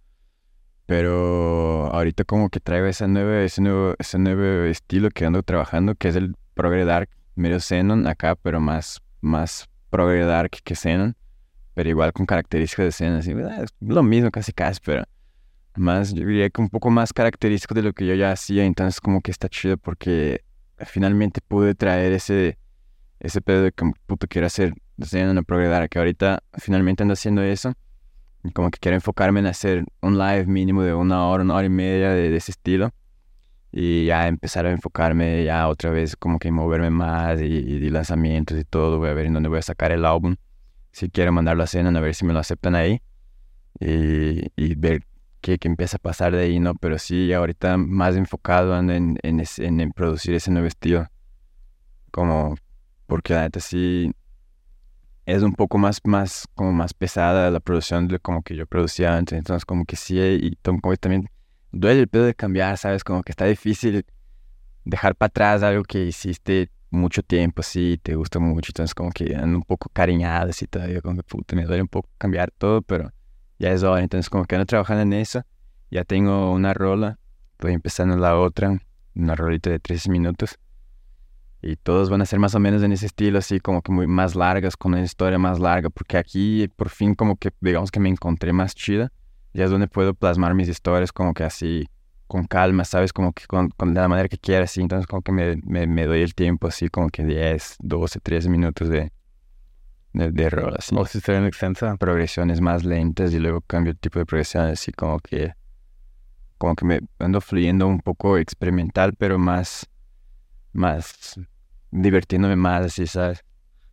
Pero ahorita como que traigo ese nuevo, ese nuevo, ese nuevo estilo que ando trabajando, que es el Progre Dark, medio Xenon acá, pero más, más Progre Dark que Xenon, pero igual con características de Xenon, así, es lo mismo casi casi, pero más, yo diría que un poco más característico de lo que yo ya hacía, entonces como que está chido porque finalmente pude traer ese, ese pedo de que puto quiero hacer Xenon o Progre Dark, que ahorita finalmente ando haciendo eso como que quiero enfocarme en hacer un live mínimo de una hora, una hora y media de, ese estilo. Y ya empezar a enfocarme ya otra vez, como que moverme más y, y, lanzamientos y todo. Voy a ver en dónde voy a sacar el álbum. Si quiero mandarlo a cena, a ver si me lo aceptan ahí. Y, y ver qué, qué, empieza a pasar de ahí, ¿no? Pero sí, ahorita más enfocado en, en, en, en producir ese nuevo estilo. Como, porque la neta sí, es un poco más, más, como más pesada la producción de como que yo producía antes. Entonces, como que sí, y como que también duele el pedo de cambiar, ¿sabes? Como que está difícil dejar para atrás algo que hiciste mucho tiempo, sí, te gusta mucho. Entonces, como que ando un poco cariñado, así todavía, como que puta, me duele un poco cambiar todo, pero ya es hora. Entonces, como que ando trabajando en eso. Ya tengo una rola, estoy empezando la otra, una rolita de 13 minutos y todos van a ser más o menos en ese estilo, así como que muy más largas, con una historia más larga, porque aquí por fin como que digamos que me encontré más chida, ya es donde puedo plasmar mis historias como que así, con calma, ¿sabes? Como que con, de la manera que quiera, así, entonces como que me, me, doy el tiempo así como que 10, 12, 13 minutos de, de, de rol, así. O si está bien extensa. Progresiones más lentas y luego cambio el tipo de progresión, así como que, como que me ando fluyendo un poco experimental, pero más, más divirtiéndome más, así, ¿sabes?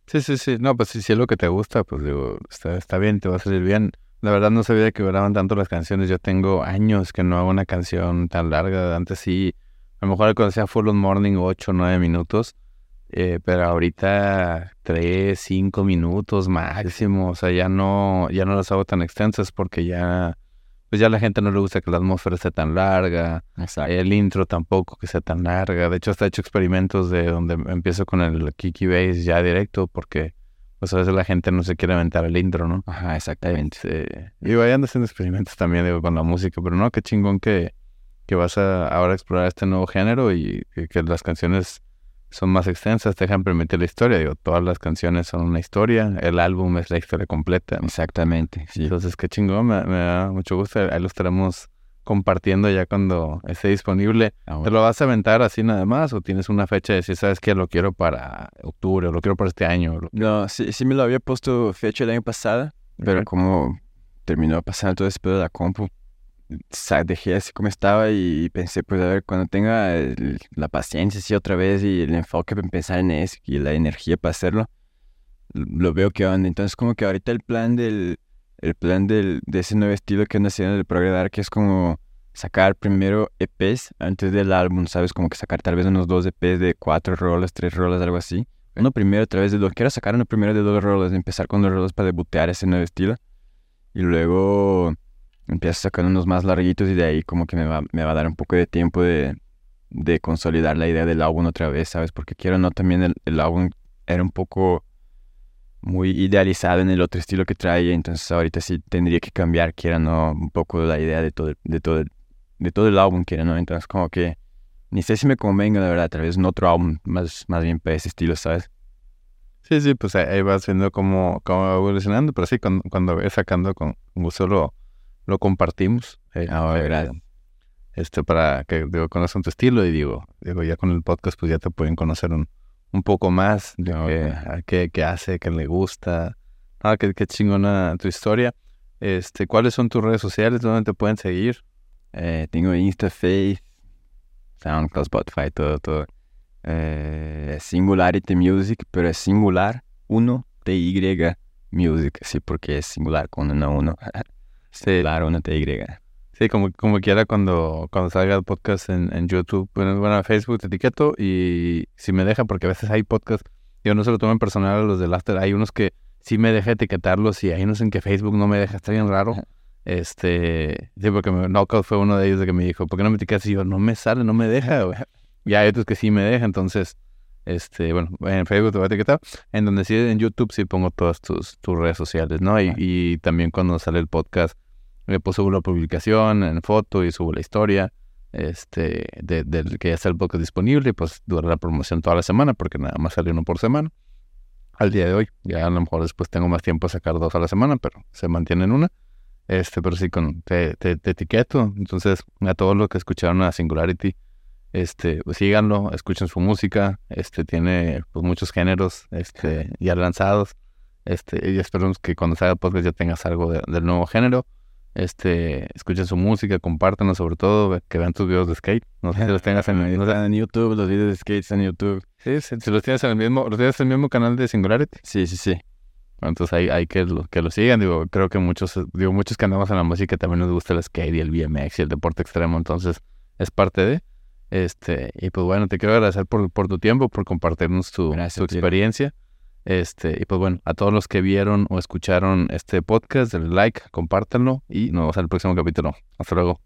Sí, sí, sí. No, pues si, si es lo que te gusta, pues digo, está, está bien, te va a salir bien. La verdad no sabía que duraban tanto las canciones. Yo tengo años que no hago una canción tan larga. Antes sí, a lo mejor cuando hacía Full on Morning 8 o 9 minutos. Eh, pero ahorita 3, 5 minutos máximo. O sea, ya no, ya no las hago tan extensas porque ya pues ya a la gente no le gusta que la atmósfera sea tan larga, el intro tampoco que sea tan larga. De hecho, hasta he hecho experimentos de donde empiezo con el Kiki Bass ya directo porque pues a veces la gente no se quiere aventar el intro, ¿no? Ajá, exactamente. y vayan haciendo experimentos también digo, con la música, pero no, qué chingón que, que vas a ahora explorar este nuevo género y que, las canciones son más extensas, te dejan permitir la historia. Digo, todas las canciones son una historia, el álbum es la historia completa. Exactamente, sí. Entonces, qué chingón, me, me da mucho gusto. Ahí lo estaremos compartiendo ya cuando esté disponible. Ah, ¿Te lo vas a aventar así nada más o tienes una fecha de decir, sabes que lo quiero para octubre o lo quiero para este año? Lo- No, sí, sí me lo había puesto fecha el año pasado, pero como terminó pasando todo ese pedo de la compu, dejé así como estaba y pensé, pues a ver, cuando tenga el- la paciencia así otra vez y el enfoque en pensar en eso y la energía para hacerlo, lo veo que onda. Entonces como que ahorita el plan del, el plan del, de ese nuevo estilo que anda haciendo el Progredar, que es como sacar primero EPs antes del álbum, ¿sabes? Como que sacar tal vez unos dos EPs de cuatro rolas, tres rolas, algo así. Uno primero a través de dos. Quiero sacar uno primero de dos rolas, empezar con dos rolas para debutear ese nuevo estilo. Y luego empiezo sacar unos más larguitos y de ahí como que me va, me va a dar un poco de tiempo de, de consolidar la idea del álbum otra vez, ¿sabes? Porque quiero no, también el, el álbum era un poco muy idealizado en el otro estilo que traía, entonces ahorita sí tendría que cambiar, quiera no, un poco la idea de todo, de todo, de todo el álbum, quiera no, entonces como que ni sé si me convenga, la verdad, tal vez un otro álbum más, más bien para ese estilo, ¿sabes? Sí, sí, pues ahí, vas viendo cómo, cómo evolucionando, pero sí, cuando, cuando vayas sacando con gusto lo, lo compartimos. eh, Ah, eh, este, para que digo, conozcan tu estilo y digo, digo, ya con el podcast pues ya te pueden conocer un, un poco más de Ah, qué, qué, qué hace, qué le gusta. Ah, qué, qué chingona tu historia. Este, ¿cuáles son tus redes sociales? ¿Dónde te pueden seguir? Eh, tengo Insta, Face, SoundCloud, Spotify, todo, todo. Eh, Singularity Music, pero es singular 1 TY Music, sí, porque es singular con una 1. Sí, Singular 1 TY. sí como, como quiera cuando, cuando salga el podcast en, en YouTube, bueno, bueno, en Facebook te etiqueto y si me deja, porque a veces hay podcasts, yo no se lo tomo en personal a los del After, hay unos que sí me deja etiquetarlos y hay unos en que Facebook no me deja, está bien raro. Este, sí, porque me, Knockout fue uno de ellos de que me dijo, ¿por qué no me etiquetas? Y yo, no me sale, no me deja, güey. Y hay otros que sí me deja, entonces, este, bueno, en Facebook te voy a etiquetar, en donde sí, en YouTube sí pongo todas tus, tus redes sociales, ¿no? Y, y también cuando sale el podcast, pues subo la publicación en foto y subo la historia, este, de, del que ya está el podcast disponible, y pues dura la promoción toda la semana, porque nada más sale uno por semana. Al día de hoy, ya a lo mejor después tengo más tiempo a sacar dos a la semana, pero se mantiene en una. Este, pero sí, con, te, te, te etiqueto. Entonces, a todos los que escucharon a Singularity, este, pues síganlo, escuchen su música. Este, tiene pues, muchos géneros este, ya lanzados. Este, y esperamos que cuando salga el podcast ya tengas algo de- del nuevo género. Este, escuchen su música, compártanlo sobre todo, que vean tus videos de skate. No sé si los tengas en, están en YouTube, los videos de skate están en YouTube. sí, sí, si los tienes en el mismo, los tienes en el mismo canal de Singularity. Sí, sí, sí. Entonces hay, hay que, lo, que lo sigan. Digo, creo que muchos, digo, muchos que andamos en la música también nos gusta el skate y el BMX y el deporte extremo. Entonces es parte de. Este, y pues bueno, te quiero agradecer por, por tu tiempo, por compartirnos tu, Gracias, tu experiencia. Este, y pues bueno, a todos los que vieron o escucharon este podcast, denle like, compártanlo y nos vemos en el próximo capítulo. Hasta luego.